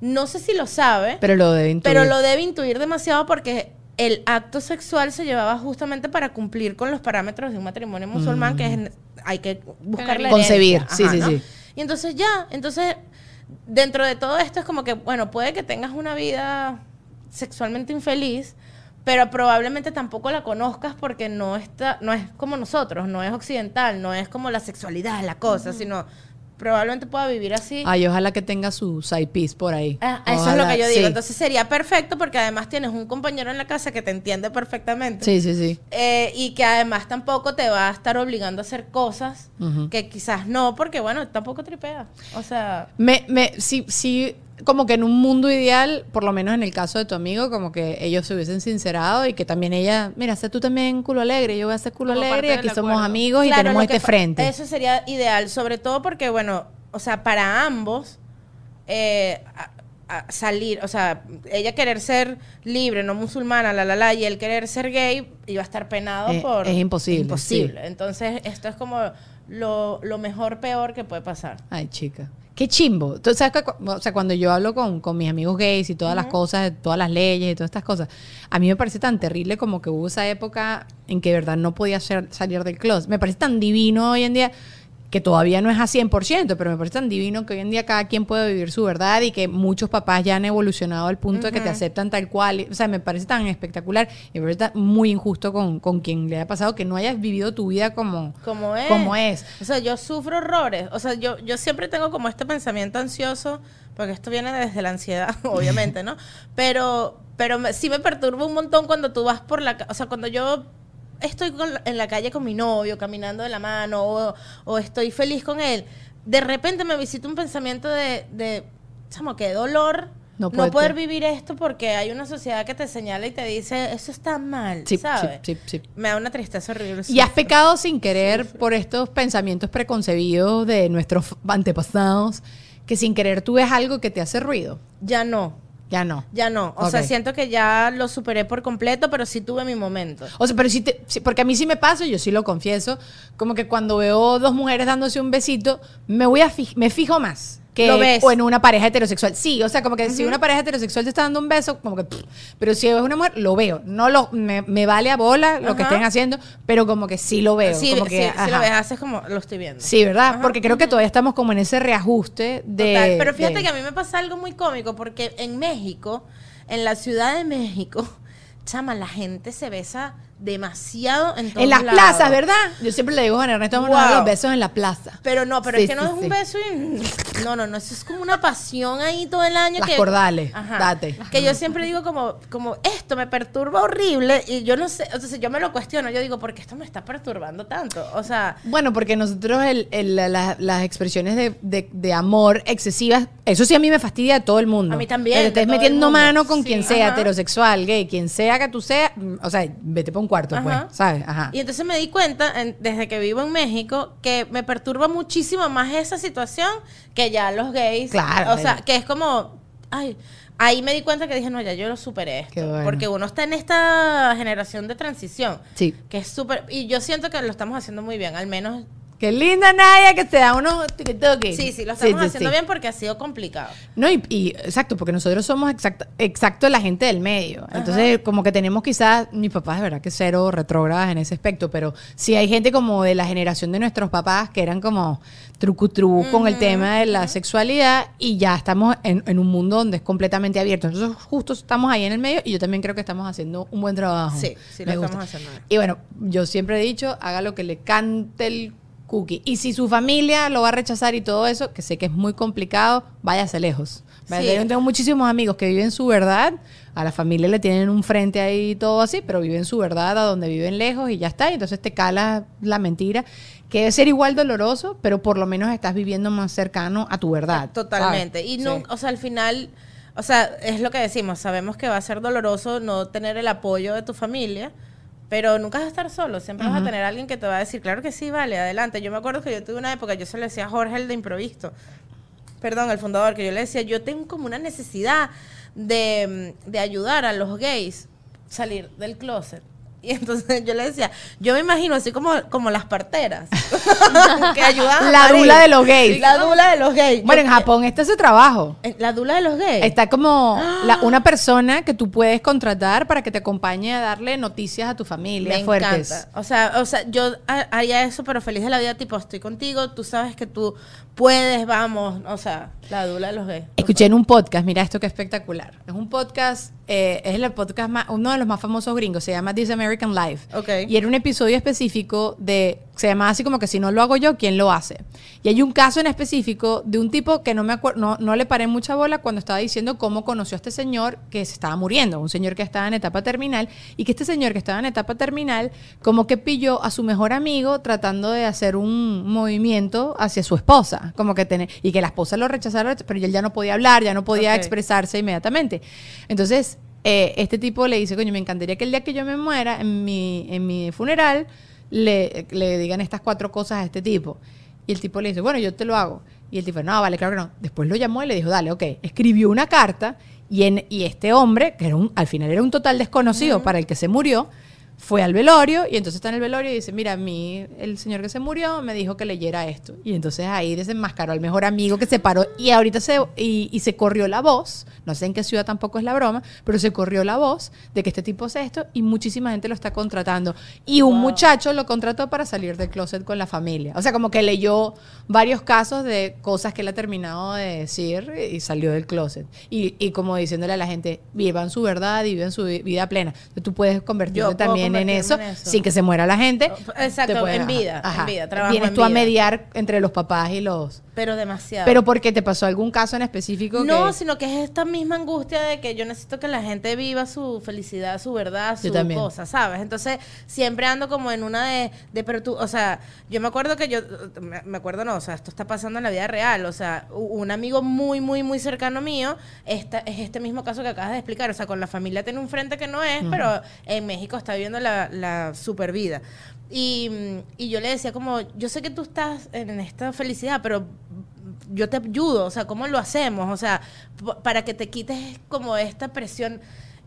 S3: No sé si lo sabe,
S2: pero lo debe intuir.
S3: pero lo debe intuir demasiado porque el acto sexual se llevaba justamente para cumplir con los parámetros de un matrimonio musulmán que es, hay que buscar la
S2: Mm. Concebir, sí, sí, sí.
S3: Y entonces ya, entonces dentro de todo esto es como que, bueno, puede que tengas una vida sexualmente infeliz, pero probablemente tampoco la conozcas porque no está, no es como nosotros, no es occidental, no es como la sexualidad, la cosa, sino probablemente pueda vivir así.
S2: Ay, ojalá que tenga su side piece por ahí.
S3: Ah, eso es lo que yo digo.
S2: sí.
S3: Entonces sería perfecto porque además tienes un compañero en la casa que te entiende perfectamente.
S2: Sí, sí, sí.
S3: Eh, y que además tampoco te va a estar obligando a hacer cosas que quizás no, porque bueno, tampoco tripea. O sea,
S2: Me, me, sí, sí, como que en un mundo ideal, por lo menos en el caso de tu amigo, como que ellos se hubiesen sincerado y que también ella, mira, sé tú también culo alegre, yo voy a ser culo
S4: Como
S2: alegre y aquí somos
S4: acuerdo.
S2: amigos y tenemos este frente.
S3: Eso sería ideal, sobre todo porque, bueno, o sea, para ambos eh, a- a salir, o sea, ella querer ser libre, no musulmana, la la la, y él querer ser gay iba a estar penado
S2: Eh,
S3: por
S2: es imposible,
S3: imposible. Entonces, esto es como lo, lo mejor peor que puede pasar.
S2: Ay, chica. Qué chimbo. Cu- o sea, cuando yo hablo con, con mis amigos gays y todas las cosas, todas las leyes y todas estas cosas, a mí me parece tan terrible como que hubo esa época en que de verdad no podía ser- salir del closet. Me parece tan divino hoy en día que todavía no es a 100%, pero me parece tan divino que hoy en día cada quien puede vivir su verdad y que muchos papás ya han evolucionado al punto de que te aceptan tal cual. O sea, me parece tan espectacular y me parece muy injusto con, con quien le ha pasado que no hayas vivido tu vida como,
S3: Como es.
S2: como es.
S3: O sea, yo sufro horrores. O sea, yo, yo siempre tengo como este pensamiento ansioso, porque esto viene desde la ansiedad, obviamente, ¿no? Pero, pero me- sí me perturba un montón cuando tú vas por la... O sea, cuando yo estoy con en la calle con mi novio, caminando de la mano, o, o estoy feliz con él, de repente me visita un pensamiento de... de chamo, qué dolor.
S2: No
S3: poder vivir esto porque hay una sociedad que te señala y te dice, eso está mal,
S2: Sí,
S3: ¿sabes?
S2: sí, sí, sí.
S3: Me da una tristeza horrible.
S2: Y has pecado sin querer por estos pensamientos preconcebidos de nuestros antepasados, que sin querer tú ves algo que te hace ruido.
S3: Ya no.
S2: Ya no.
S3: Ya no. O sea, siento que ya lo superé por completo, pero sí tuve mi momento.
S2: O sea, pero sí, te- sí, porque a mí sí me pasa, yo sí lo confieso, como que cuando veo dos mujeres dándose un besito, me voy a fij- me fijo más. Que,
S3: Lo ves.
S2: O en una pareja heterosexual. Sí, o sea, como que si una pareja heterosexual te está dando un beso, como que. pff, pero si es una mujer, lo veo. No lo, me, me vale a bola lo que estén haciendo, pero como que sí lo veo.
S3: sí,
S2: como
S3: sí,
S2: que,
S3: sí lo ves, haces como lo estoy viendo.
S2: Sí, ¿verdad?
S3: Ajá.
S2: Porque creo que todavía estamos como en ese reajuste de.
S3: Total. Pero fíjate
S2: de-
S3: que a mí me pasa algo muy cómico porque en México, en la Ciudad de México, chama, la gente se besa demasiado en todos
S2: En las
S3: lados.
S2: plazas, ¿verdad? Yo siempre le digo a Juan Ernesto, vamos a dar los besos en la plaza.
S3: Pero no, pero
S2: Sí,
S3: es que no
S2: sí,
S3: es un
S2: sí.
S3: beso y... No, no, no, eso es como una pasión ahí todo el año.
S2: Las
S3: que,
S2: cordales, date.
S3: Que yo siempre digo como, como, esto me perturba horrible y yo no sé, o sea, yo me lo cuestiono, yo digo, ¿por qué esto me está perturbando tanto? O sea...
S2: Bueno, porque nosotros el- el- la- la- las expresiones de, de- de amor excesivas, eso sí a mí me fastidia de todo el mundo.
S3: A mí también,
S2: Que te estés metiendo mano con quien sea,
S3: ajá.
S2: heterosexual, gay, quien sea que tú seas, o sea, vete para un cuarto,
S3: Ajá.
S2: pues, ¿sabes? Ajá.
S3: Y entonces me di cuenta, en- desde que vivo en México, que me perturba muchísimo más esa situación que ya los gays.
S2: Claro,
S3: O sea, que es como, ay, ahí me di cuenta que dije, no, ya yo lo superé esto.
S2: Qué bueno.
S3: Porque uno está en esta generación de transición.
S2: Sí.
S3: Que es súper, y yo siento que lo estamos haciendo muy bien, al menos,
S2: Qué linda Nadia que te da unos tiquitoques.
S3: sí, sí, lo estamos
S2: sí,
S3: haciendo
S2: sí.
S3: bien porque ha sido complicado.
S2: No, y, y- exacto, porque nosotros somos exacto, exacto la gente del medio. Entonces, como que tenemos quizás, mis papás de verdad que cero retrógradas en ese aspecto, pero sí hay gente como de la generación de nuestros papás que eran como trucutru con el tema de la sexualidad y ya estamos en, en un mundo donde es completamente abierto. Entonces, justo estamos ahí en el medio y yo también creo que estamos haciendo un buen trabajo.
S3: Sí, sí lo
S2: Me
S3: estamos
S2: gusta.
S3: haciendo.
S2: Y bueno, yo siempre he dicho, haga lo que le cante el cookie. Y si su familia lo va a rechazar y todo eso, que sé que es muy complicado, váyase lejos.
S3: Sí.
S2: Yo tengo muchísimos amigos que viven su verdad, a la familia le tienen un frente ahí y todo así, pero viven su verdad a donde viven lejos y ya está. Y entonces te cala la mentira, que debe ser igual doloroso, pero por lo menos estás viviendo más cercano a tu verdad.
S3: Totalmente.
S2: ¿sabes?
S3: Y no,
S2: Sí.
S3: o sea, al final, o sea, es lo que decimos, sabemos que va a ser doloroso no tener el apoyo de tu familia, pero nunca vas a estar solo, siempre vas a tener alguien que te va a decir, claro que sí, vale, adelante. Yo me acuerdo que yo tuve una época, yo se lo decía a Jorge, el de improviso, perdón, el fundador, que yo le decía, yo tengo como una necesidad de, de ayudar a los gays salir del closet. Y entonces yo le decía, yo me imagino así como, como las parteras que ayudan a
S2: La
S3: parir.
S2: dula de los gays.
S3: La dula de los gays.
S2: Bueno,
S3: Yo-
S2: en Japón este es su trabajo.
S3: eh, La dula de los gays.
S2: Está como la- una persona que tú puedes contratar para que te acompañe a darle noticias a tu familia
S3: Me
S2: fuertes.
S3: encanta. O sea, o sea, yo ha- haría eso, pero feliz de la vida, tipo, estoy contigo, tú sabes que tú puedes, vamos. O sea, la dula de los gays.
S2: Escuché en un podcast, mira esto que espectacular. Es un podcast, eh, es el podcast más, uno de los más famosos gringos, se llama This American Life.
S3: Ok.
S2: Y era un episodio específico de, se llama así como que si no lo hago yo, ¿quién lo hace? Y hay un caso en específico de un tipo que no me acuerdo, no, no le paré mucha bola cuando estaba diciendo cómo conoció a este señor que se estaba muriendo, un señor que estaba en etapa terminal, y que este señor que estaba en etapa terminal, como que pilló a su mejor amigo tratando de hacer un movimiento hacia su esposa, como que tener, y que la esposa lo rechazara, pero él ya no podía hablar, ya no podía expresarse inmediatamente. Entonces, eh, este tipo le dice, coño, me encantaría que el día que yo me muera, en mi, en mi funeral, le, le digan estas cuatro cosas a este tipo. Y el tipo le dice, bueno, yo te lo hago. Y el tipo, no, vale, claro que no. Después lo llamó y le dijo, dale, ok. Escribió una carta y, en, y este hombre, que era un, al final era un total desconocido para el que se murió, fue al velorio y entonces está en el velorio y dice, mira, a mí el señor que se murió me dijo que leyera esto. Y entonces ahí desenmascaró al mejor amigo que se paró y ahorita se, y, y se corrió la voz, no sé en qué ciudad tampoco es la broma, pero se corrió la voz de que este tipo hace esto y muchísima gente lo está contratando. Y un muchacho lo contrató para salir del closet con la familia. O sea, como que leyó varios casos de cosas que él ha terminado de decir y salió del closet. Y, y como diciéndole a la gente, vivan su verdad y vivan su vi- vida plena. Entonces, tú puedes convertirte
S3: Yo
S2: también en eso,
S3: en eso.
S2: sin que se muera la gente.
S3: Exacto,
S2: Te puedes-
S3: en vida,
S2: ajá.
S3: en vida, trabajo
S2: Vienes
S3: en
S2: tú a
S3: vida.
S2: mediar entre los papás y los...
S3: Pero demasiado.
S2: Pero porque te pasó algún caso en específico
S3: no,
S2: que-
S3: sino que es esta misma angustia de que yo necesito que la gente viva su felicidad, su verdad, su cosa, ¿sabes? Entonces, siempre ando como en una de, de pero tú, o sea, yo me acuerdo que yo, me acuerdo no, o sea, esto está pasando en la vida real, o sea, un amigo muy, muy, muy cercano mío, esta, es este mismo caso que acabas de explicar, o sea, con la familia tiene un frente que no es, pero en México está viviendo la, la super vida. Y, y yo le decía como, yo sé que tú estás en esta felicidad, pero yo te ayudo, o sea, ¿cómo lo hacemos? O sea, para que te quites como esta presión.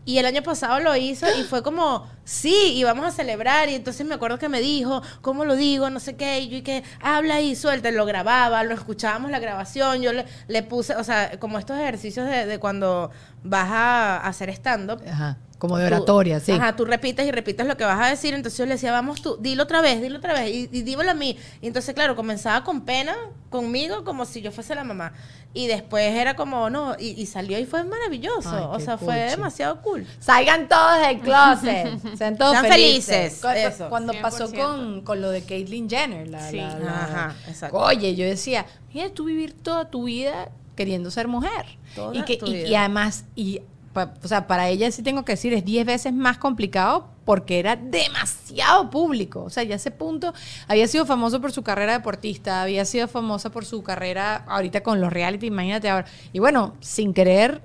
S3: Y el año pasado lo hizo y fue como, sí, y vamos a celebrar. Y entonces me acuerdo que me dijo, ¿cómo lo digo? No sé qué. Y yo y que habla y suelta. Lo grababa, lo escuchábamos la grabación. Yo le, le puse, o sea, como estos ejercicios de, de cuando vas a hacer stand-up.
S2: Ajá, como de
S3: Tú-
S2: oratoria, sí.
S3: Ajá, tú repites y repites lo que vas a decir. Entonces yo le decía, vamos tú, dilo otra vez, dilo otra vez. Y, y dímelo a mí. Y entonces, claro, comenzaba con pena conmigo, como si yo fuese la mamá. Y después era como, no, y, y salió y fue maravilloso.
S2: Ay,
S3: o sea, fue demasiado cool.
S2: Salgan todos del closet. Sean todos
S3: Sean
S2: felices.
S3: felices, eso.
S2: Cuando pasó
S4: 100%.
S2: con, con lo de Caitlyn Jenner. La,
S4: Sí.
S2: la- la-
S3: Ajá, exacto.
S2: Oye, yo decía, mira, tú vivir toda tu vida queriendo ser mujer.
S3: Toda
S2: y, que,
S3: tu
S2: y,
S3: vida.
S2: y además, y, pa- o sea, para ella sí tengo que decir, es 10 veces más complicado porque era demasiado público. O sea, ya ese punto había sido famoso por su carrera deportista, había sido famosa por su carrera ahorita con los reality, imagínate ahora. Y bueno, sin querer,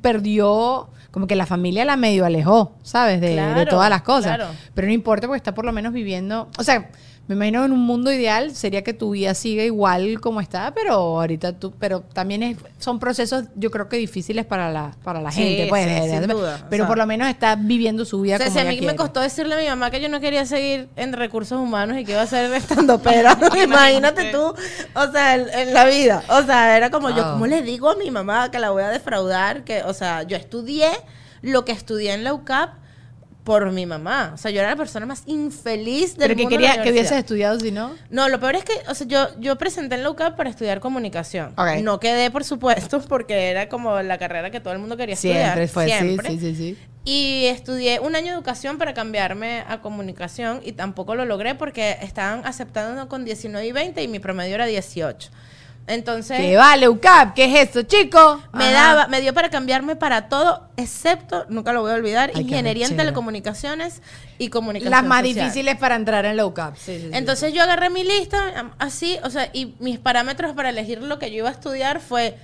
S2: perdió, como que la familia la medio alejó, ¿sabes? De, todas las cosas.
S3: claro.
S2: Pero no importa porque está por lo menos viviendo, o sea, me imagino en un mundo ideal sería que tu vida siga igual como está, pero ahorita tú, pero también es- son procesos yo creo que difíciles para la, para la
S3: Sí,
S2: gente, pues,
S3: sí,
S2: de- de-
S3: sin duda, o
S2: pero
S3: sea.
S2: por lo menos está viviendo su vida
S3: O sea,
S2: como
S3: si a mí me costó decirle a mi mamá que yo no quería seguir en recursos humanos y que iba a ser estando pero imagínate tú, o sea, en, en la vida. O sea, era como yo,
S2: Wow.
S3: ¿cómo le digo a mi mamá que la voy a defraudar? Que, o sea, yo estudié lo que estudié en la UCAP por mi mamá. O sea, yo era la persona más infeliz del
S2: pero que
S3: mundo la
S2: quería que hubieses
S3: universidad.
S2: estudiado si no.
S3: No, lo peor es que, o sea, yo, yo presenté en la UCAP para estudiar comunicación.
S2: Ok.
S3: No quedé, por supuesto, porque era como la carrera que todo el mundo quería
S2: Siempre
S3: estudiar.
S2: fue
S3: siempre.
S2: sí, sí.
S3: Y estudié un año de educación para cambiarme a comunicación y tampoco lo logré porque estaban aceptando con 19 y 20 y mi promedio era 18. Entonces,
S2: Que vale, UCAP, ¿qué es esto, chico?
S3: me
S2: Ajá.
S3: daba, me dio para cambiarme para todo, excepto, nunca lo voy a olvidar,
S2: Ay, qué
S3: ingeniería en telecomunicaciones y comunicación.
S2: Las más
S3: social.
S2: difíciles para entrar en la UCAP. Sí, sí, sí.
S3: Entonces yo agarré mi lista así, o sea, y mis parámetros para elegir lo que yo iba a estudiar fue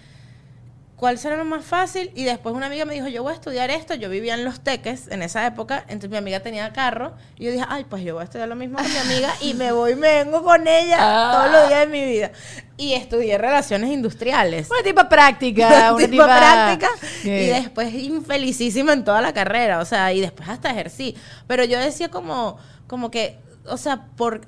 S3: ¿cuál será lo más fácil? Y después una amiga me dijo, yo voy a estudiar esto. Yo vivía en Los Teques en esa época, entonces mi amiga tenía carro. Y yo dije, ay, pues yo voy a estudiar lo mismo que mi amiga y me voy me vengo con ella
S2: Ah.
S3: todos los días de mi vida. Y estudié relaciones industriales.
S2: Una tipa práctica, una
S3: tipo
S2: tipa
S3: práctica y después infelicísima en toda la carrera, o sea, y después hasta ejercí. Pero yo decía como, como que, o sea, por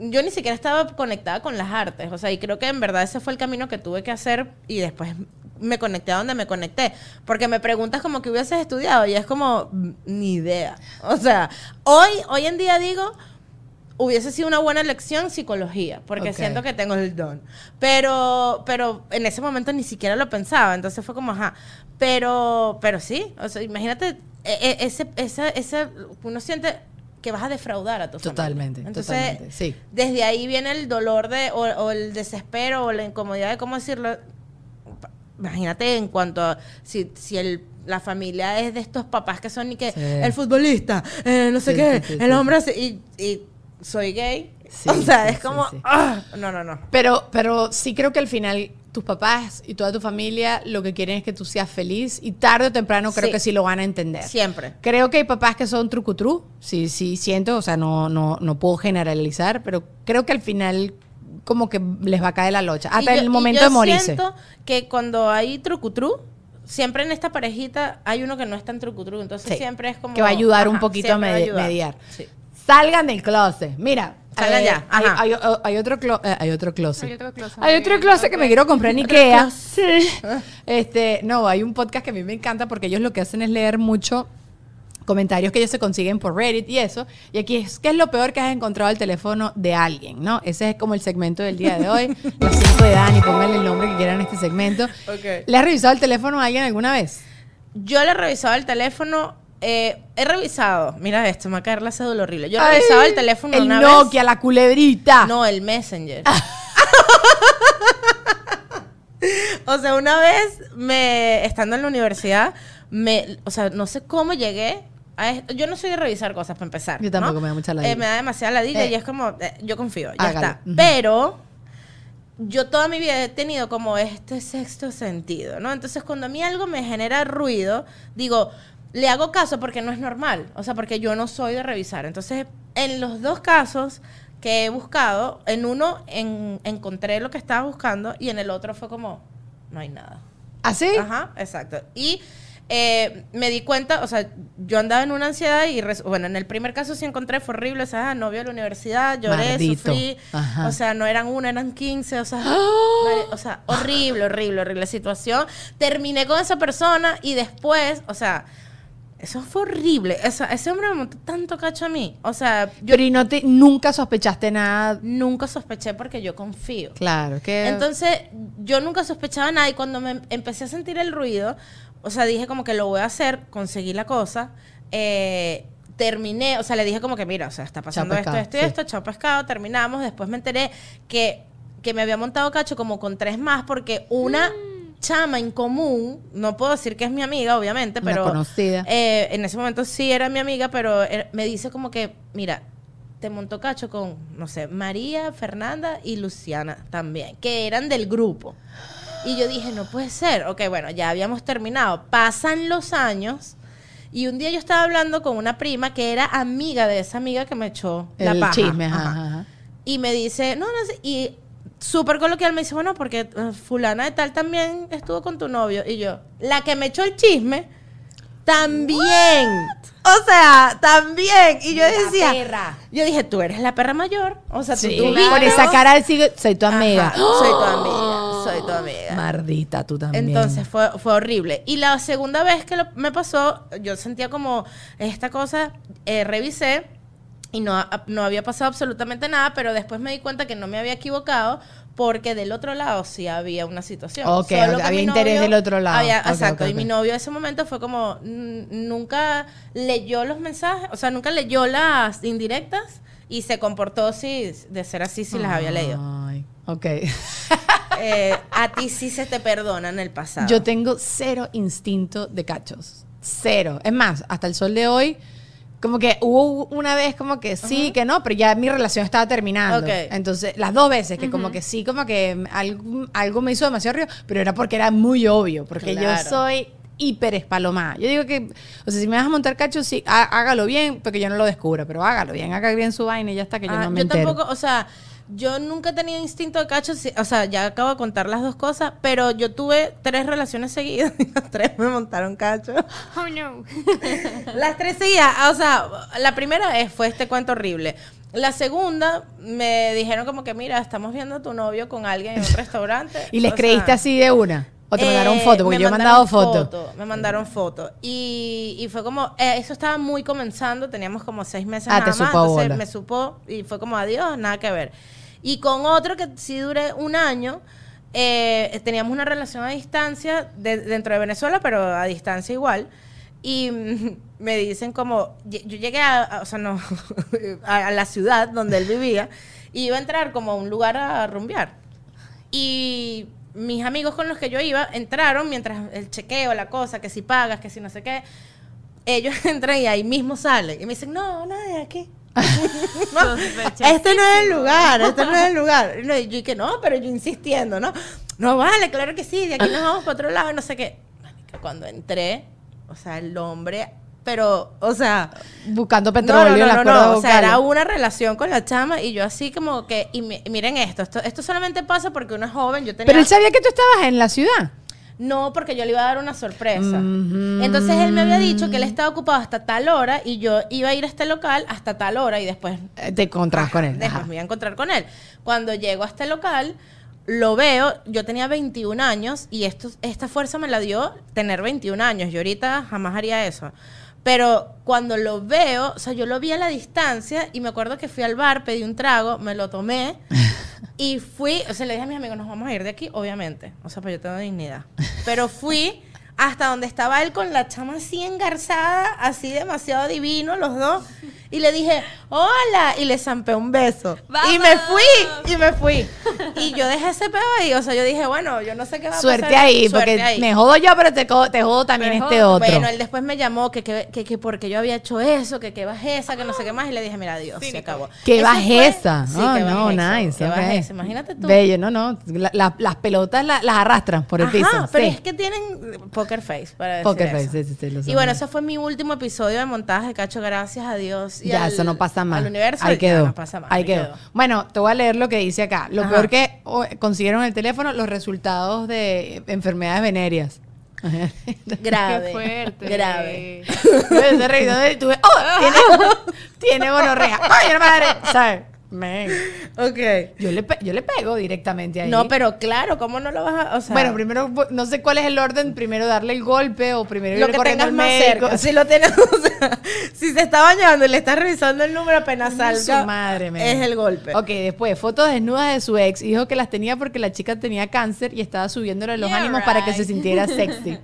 S3: yo ni siquiera estaba conectada con las artes, o sea, y creo que en verdad ese fue el camino que tuve que hacer y después me conecté a donde me conecté, porque me preguntas como que hubieses estudiado y es como mm, ni idea. O sea, hoy hoy en día digo hubiese sido una buena elección psicología, porque siento que tengo el don. Pero, pero en ese momento ni siquiera lo pensaba, entonces fue como, ajá. Pero, pero sí, o sea, imagínate, e- e- ese, ese, uno siente que vas a defraudar a tu familia.
S2: Totalmente,
S3: Entonces,
S2: totalmente, sí.
S3: desde ahí viene el dolor de, o, o el desespero, o la incomodidad de cómo decirlo. Imagínate en cuanto a si, si el, la familia es de estos papás que son y que
S2: Sí.
S3: el futbolista, eh, no sé
S2: Sí,
S3: qué,
S2: sí, sí,
S3: el hombre y, y soy gay.
S2: Sí,
S3: o sea,
S2: sí,
S3: es como,
S2: sí, sí.
S3: ah, no, no, no.
S2: Pero, pero sí creo que al final tus papás y toda tu familia lo que quieren es que tú seas feliz y tarde o temprano creo
S3: Sí.
S2: que sí lo van a entender.
S3: Siempre.
S2: Creo que hay papás que son trucutru, sí, sí siento, o sea, no, no, no puedo generalizar, pero creo que al final como que les va a caer la locha, hasta
S3: yo-
S2: el momento
S3: yo
S2: de morirse.
S3: siento que cuando hay trucutru, siempre en esta parejita hay uno que no es tan trucutru, entonces
S2: Sí.
S3: siempre es como...
S2: Que va a ayudar un poquito a mediar.
S3: Sí.
S2: Salgan del closet. Mira,
S3: Salgan
S2: eh,
S3: ya,
S2: Hay,
S3: ajá.
S2: hay- hay otro clo- eh, hay otro closet.
S4: Hay otro closet.
S2: Hay otro closet que me quiero comprar en Ikea. Sí. Este, no, hay un podcast que a mí me encanta porque ellos lo que hacen es leer mucho comentarios que ellos se consiguen por Reddit y eso. Y aquí es, ¿qué es lo peor que has encontrado el teléfono de alguien? ¿no? Ese es como el segmento del día de hoy. Las 5 de Dani, pónganle el nombre que quieran a este segmento. ¿Le has revisado el teléfono a alguien alguna vez?
S3: Yo le he revisado el teléfono, eh, he revisado, mira esto, me va a caer la cédula horrible. Yo he
S2: Ay,
S3: revisado el teléfono
S2: El
S3: una
S2: Nokia, la culebrita.
S3: vez. No, el Messenger. o sea, una vez me estando en la universidad, me, o sea, no sé cómo llegué. Yo no soy de revisar cosas para empezar.
S2: Yo tampoco,
S3: ¿no?
S2: me da mucha ladilla.
S3: Eh, me da demasiada ladilla
S2: Eh.
S3: y es como, eh, yo confío, ya
S2: Hágalo.
S3: está. Pero yo toda mi vida he tenido como este sexto sentido, ¿no? Entonces, cuando a mí algo me genera ruido, digo, le hago caso porque no es normal, o sea, porque yo no soy de revisar. Entonces, en los dos casos que he buscado, en uno en- encontré lo que estaba buscando y en el otro fue como, no hay nada.
S2: ¿Así?
S3: Ajá, exacto. Y eh, me di cuenta, o sea, yo andaba en una ansiedad y, bueno, en el primer caso sí encontré, fue horrible, o sea, novio de la universidad, lloré,
S2: Maldito.
S3: sufrí,
S2: Ajá.
S3: o sea, no eran una, eran 15, o sea, mari- o sea, horrible, horrible, horrible situación. Terminé con esa persona y después, o sea, eso fue horrible. Esa- ese hombre me montó tanto cacho a mí. O sea, yo
S2: Pero y no te, nunca sospechaste nada.
S3: nunca sospeché porque yo confío.
S2: Claro, que.
S3: Entonces, yo nunca sospechaba nada y cuando me empecé a sentir el ruido, o sea, dije como que lo voy a hacer, conseguí la cosa, eh, terminé, o sea, le dije como que mira, o sea, está pasando
S2: Chao
S3: esto,
S2: pescado,
S3: esto y
S2: sí.
S3: esto, chao pescado, terminamos, después me enteré que, que me había montado cacho como con tres más porque una
S2: Mm.
S3: Chama en común, no puedo decir que es mi amiga, obviamente,
S2: Una
S3: pero
S2: conocida.
S3: eh, en ese momento sí era mi amiga, pero er- me dice como que, mira, te montó cacho con, no sé, María, Fernanda y Luciana también, que eran del grupo. Y yo dije, no puede ser. Ok, bueno, ya habíamos terminado. Pasan los años. Y un día yo estaba hablando con una prima que era amiga de esa amiga que me echó la
S2: el
S3: paja.
S2: chisme, ajá.
S3: Y me dice, no, no sé. Y súper coloquial me dice, bueno, porque eh, fulana de tal también estuvo con tu novio. Y yo, la que me echó el chisme, también. O sea, también. Y yo decía,
S2: perra.
S3: yo dije, tú eres la perra mayor. O sea, tú
S2: Sí,
S3: tuviste-
S2: por esa cara de sigue, soy tu amiga.
S3: Ajá, soy tu amiga, soy tu amiga.
S2: Mardita, tú también.
S3: Entonces fue, fue horrible. Y la segunda vez que lo- me pasó, yo sentía como esta cosa, eh, revisé y no, no había pasado absolutamente nada, pero después me di cuenta que no me había equivocado porque del otro lado sí había una situación.
S2: Ok,
S3: Solo
S2: había interés del otro lado.
S3: había- exacto, y mi novio en ese momento fue como, nunca leyó los mensajes, o sea, nunca leyó las indirectas y se comportó si, de ser así si las había leído.
S2: Ok.
S3: Eh, a ti sí se te perdona en el pasado.
S2: Yo tengo cero instinto de cachos. Cero. Es más, hasta el sol de hoy, Como que hubo una vez como que sí, que no, pero ya mi relación estaba terminando. Entonces, las dos veces, que como que sí, como que algo, algo me hizo demasiado río, pero era porque era muy obvio, porque yo soy hiper espalomada. Yo digo que, o sea, si me vas a montar cacho, sí, há- hágalo bien, porque yo no lo descubra, pero hágalo bien, haga bien su vaina y ya está, que yo
S3: Ah,
S2: no me
S3: yo
S2: entero.
S3: tampoco, o sea, yo nunca he tenido instinto de cacho, o sea, ya acabo de contar las dos cosas, pero yo tuve tres relaciones seguidas y las tres me montaron cacho.
S4: Oh no.
S3: Las tres seguidas, o sea, la primera vez fue este cuento horrible. La segunda me dijeron como que, mira, estamos viendo a tu novio con alguien en un restaurante.
S2: ¿Y les
S3: O
S2: creíste
S3: sea,
S2: así de una? ¿O te mandaron
S3: eh,
S2: foto? Porque
S3: me
S2: yo he mandado fotos.
S3: foto, Me mandaron fotos. Y, y fue como, eh, eso estaba muy comenzando, teníamos como seis meses
S2: Ah,
S3: nada
S2: te
S3: más.
S2: supo
S3: entonces
S2: bola.
S3: me supo y fue como, adiós, nada que ver. Y con otro que sí duré un año, eh, teníamos una relación a distancia de- dentro de Venezuela, pero a distancia igual. Y me dicen como, yo llegué a, a- o sea, no, a, a la ciudad donde él vivía y iba a entrar como a un lugar a rumbear. Y mis amigos con los que yo iba entraron mientras el chequeo, la cosa, que si pagas, que si no sé qué. Ellos entran y ahí mismo salen. Y me dicen, no, es aquí. No, este no es el lugar, este no es el lugar. No, yo que no, pero yo insistiendo, ¿no? No vale, claro que sí, de aquí nos vamos para otro lado, no sé qué. Cuando entré, o sea, el hombre, pero, o sea,
S2: Buscando
S3: no,
S2: petróleo
S3: no, no, no,
S2: cuerdas
S3: no, O sea, era una relación con la chama y yo así como que, y mi- miren esto, esto, esto solamente pasa porque uno es joven, yo tenía...
S2: Pero él sabía que tú estabas en la ciudad.
S3: No, porque yo le iba a dar una sorpresa. Entonces él me había dicho que él estaba ocupado hasta tal hora y yo iba a ir a este local hasta tal hora y después
S2: Eh, Te encontrás con él.
S3: Después
S2: Ajá.
S3: me iba a encontrar con él. Cuando llego a este local, lo veo, yo tenía 21 años y esto, esta fuerza me la dio tener 21 años. Yo ahorita jamás haría eso. Pero cuando lo veo, o sea, yo lo vi a la distancia y me acuerdo que fui al bar, pedí un trago, me lo tomé y fui, o sea, le dije a mis amigos, nos vamos a ir de aquí, obviamente. O sea, pues yo tengo dignidad. Pero fui hasta donde estaba él con la chama así engarzada, así demasiado divino, los dos. Y le dije, hola, y le zampé un beso. Y me fui, y me fui. Y yo dejé ese pedo ahí, o sea, yo dije, bueno, yo no sé qué va a
S2: Suerte
S3: pasar.
S2: ahí,
S3: Suerte
S2: porque
S3: ahí.
S2: me jodo yo, pero te, te jodo también
S4: Me
S2: este
S4: jodo.
S2: otro.
S3: Bueno, él después me llamó que, que, que, que porque yo había hecho eso, que qué bajeza, que no sé qué más, y le dije, mira, Dios, se acabó.
S2: Qué
S3: fue-
S2: bajeza.
S3: Sí,
S2: oh,
S3: qué
S2: no,
S3: bajeza,
S2: nice.
S3: qué
S2: ok.
S3: bajeza. Imagínate tú.
S2: Bello, no, no. La- la- las pelotas la- las arrastran por el
S3: Ajá,
S2: piso.
S3: pero
S2: sí.
S3: es que tienen poker face para decir
S2: Poker
S3: eso.
S2: face, sí, sí, sí, lo
S3: Y bueno, ese fue mi último episodio de montaje de Cacho, gracias a Dios. Y
S2: ya,
S3: al-
S2: eso no pasa más.
S3: Al universo,
S2: Ahí
S3: ya
S2: quedó.
S3: no pasa más.
S2: Ahí quedó. Bueno, te voy a leer lo que dice acá. Lo
S3: Ajá.
S2: peor que oh, consiguieron en el teléfono, los resultados de enfermedades venéreas.
S3: Grave.
S4: Qué fuerte.
S3: Grave.
S2: Yo ese reído y tuve, oh, tiene, tiene gonorrea. Coño, madre. ¿Sabes? Men.
S3: Ok.
S2: Yo le, pe- yo le pego directamente ahí.
S3: No, pero claro, ¿cómo no lo vas a...? O sea,
S2: bueno, primero, no sé cuál es el orden. Primero darle el golpe o primero
S3: lo
S2: ir
S3: que
S2: corriendo
S3: tengas
S2: al
S3: más
S2: médico.
S3: cerca. Si lo tienes, o sea, si se está bañando y le estás revisando el número apenas
S2: Su
S3: salga,
S2: madre, men.
S3: es el golpe.
S2: Ok, después, fotos desnudas de su ex. Dijo que las tenía porque la chica tenía cáncer y estaba subiéndole los
S4: Yeah,
S2: ánimos para que se sintiera sexy.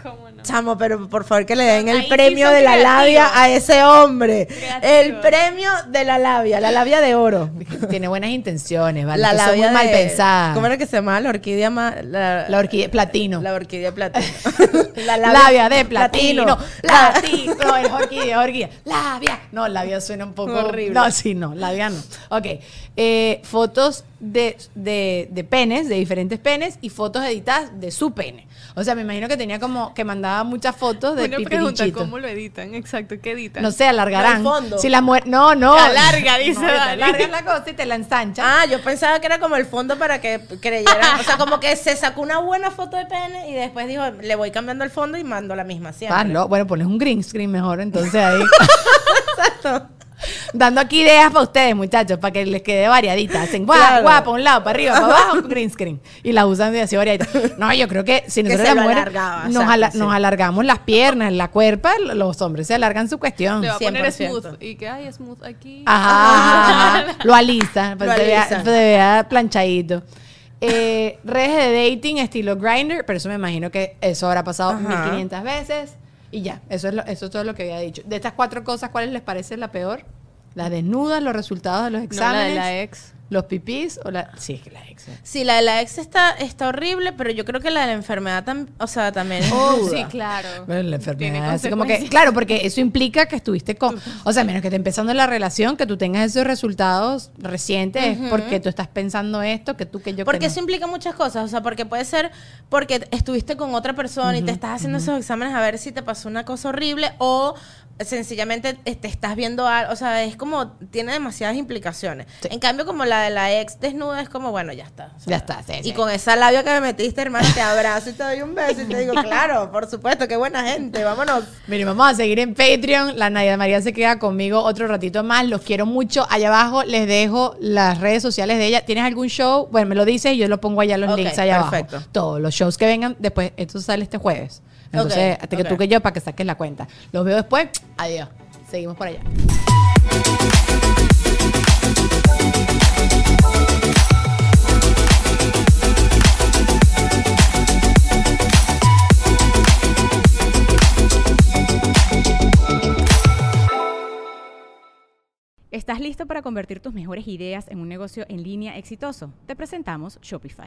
S4: ¿Cómo no?
S3: Chamo, pero por favor que le den el
S4: Ahí
S3: premio de la
S4: creativos.
S3: labia a ese hombre.
S4: Creativos.
S3: El premio de la labia, la labia de oro.
S2: Tiene buenas intenciones, ¿vale?
S3: La labia
S2: muy mal pensada.
S3: ¿Cómo era que se llamaba la orquídea ma- la,
S2: La orquídea platino.
S3: La orquídea platino. la
S2: labia, de platino.
S3: La-
S2: Platino. No, es orquídea, orquídea. Labia. No, labia suena un poco
S3: Horrible.
S2: No, sí, no, labia no. Ok. Eh, fotos de, de, de penes, de diferentes penes, y fotos editadas de su pene. O sea, me imagino que tenía como que mandaba muchas fotos de
S4: Una pregunta. ¿cómo lo editan? Exacto, ¿qué editan?
S2: No sé, alargarán.
S3: No fondo.
S2: Si la mujer. No, no.
S4: Te alarga, dice
S2: No,
S4: Dani.
S2: alargan la cosa y te la ensanchan.
S3: Ah, yo pensaba que era como el fondo para que creyeran. O sea, como que se sacó una buena foto de pene y después dijo, le voy cambiando el fondo y mando la misma siempre.
S2: Ah, no. Bueno, pones un green screen mejor, entonces ahí. Dando aquí ideas para ustedes, muchachos, para que les quede variadita. Hacen guapa,
S3: Claro.
S2: guapa, un lado, para arriba, para abajo, green screen. Y la usan de así variadita. No, yo creo que si nosotros
S3: se
S2: las mujeres nos,
S3: exacto,
S2: ala-
S3: sí.
S2: nos alargamos las piernas, la cuerpa, los hombres se alargan su cuestión.
S4: Te va a poner
S3: 100%.
S4: smooth. ¿Y qué hay smooth aquí?
S2: Ajá, lo alisa, para
S3: Lo
S2: que se vea-
S3: alisa.
S2: se vea planchadito. Eh, redes de dating estilo grinder, pero eso me imagino que eso habrá pasado
S3: Ajá.
S2: 1500 veces y ya, eso es, lo- eso es todo lo que había dicho. De estas cuatro cosas, ¿cuál les parece la peor? Las desnudas, los resultados de los
S4: No, la
S2: exámenes,
S4: de la ex.
S2: Los pipís o la... Sí, es que la ex.
S3: Sí, la de la ex está, está horrible, pero yo creo que la de la enfermedad también, o sea, también es
S4: Oh,
S3: ruda.
S4: sí, claro.
S2: Bueno, la enfermedad. así como que, claro, porque eso implica que estuviste con. O sea, menos que esté empezando la relación, que tú tengas esos resultados recientes, es porque tú estás pensando esto, que tú, que yo. que
S3: Porque
S2: no.
S3: eso implica muchas cosas, o sea, porque puede ser porque estuviste con otra persona y te estás haciendo esos exámenes a ver si te pasó una cosa horrible o sencillamente te estás viendo algo, o sea, es como, tiene demasiadas implicaciones.
S2: Sí.
S3: En cambio, como la de la ex desnuda es como, bueno, ya está. o sea,
S2: Ya está, sí,
S3: Y
S2: sí.
S3: con esa labia que me metiste, hermano, te abrazo y te doy un beso y te digo, claro, por supuesto, qué buena gente, vámonos.
S2: Miren, vamos a seguir en Patreon. La Nadia María se queda conmigo otro ratito más. Los quiero mucho. Allá abajo les dejo las redes sociales de ella. ¿Tienes algún show? Bueno, me lo dices y yo lo pongo allá los links allá
S3: perfecto.
S2: abajo. Todos los shows que vengan después. Esto sale este jueves. Entonces, hasta que tú que yo para que saques la cuenta. Los veo después. Adiós. Seguimos por allá.
S5: ¿Estás listo para convertir tus mejores ideas en un negocio en línea exitoso? Te presentamos Shopify.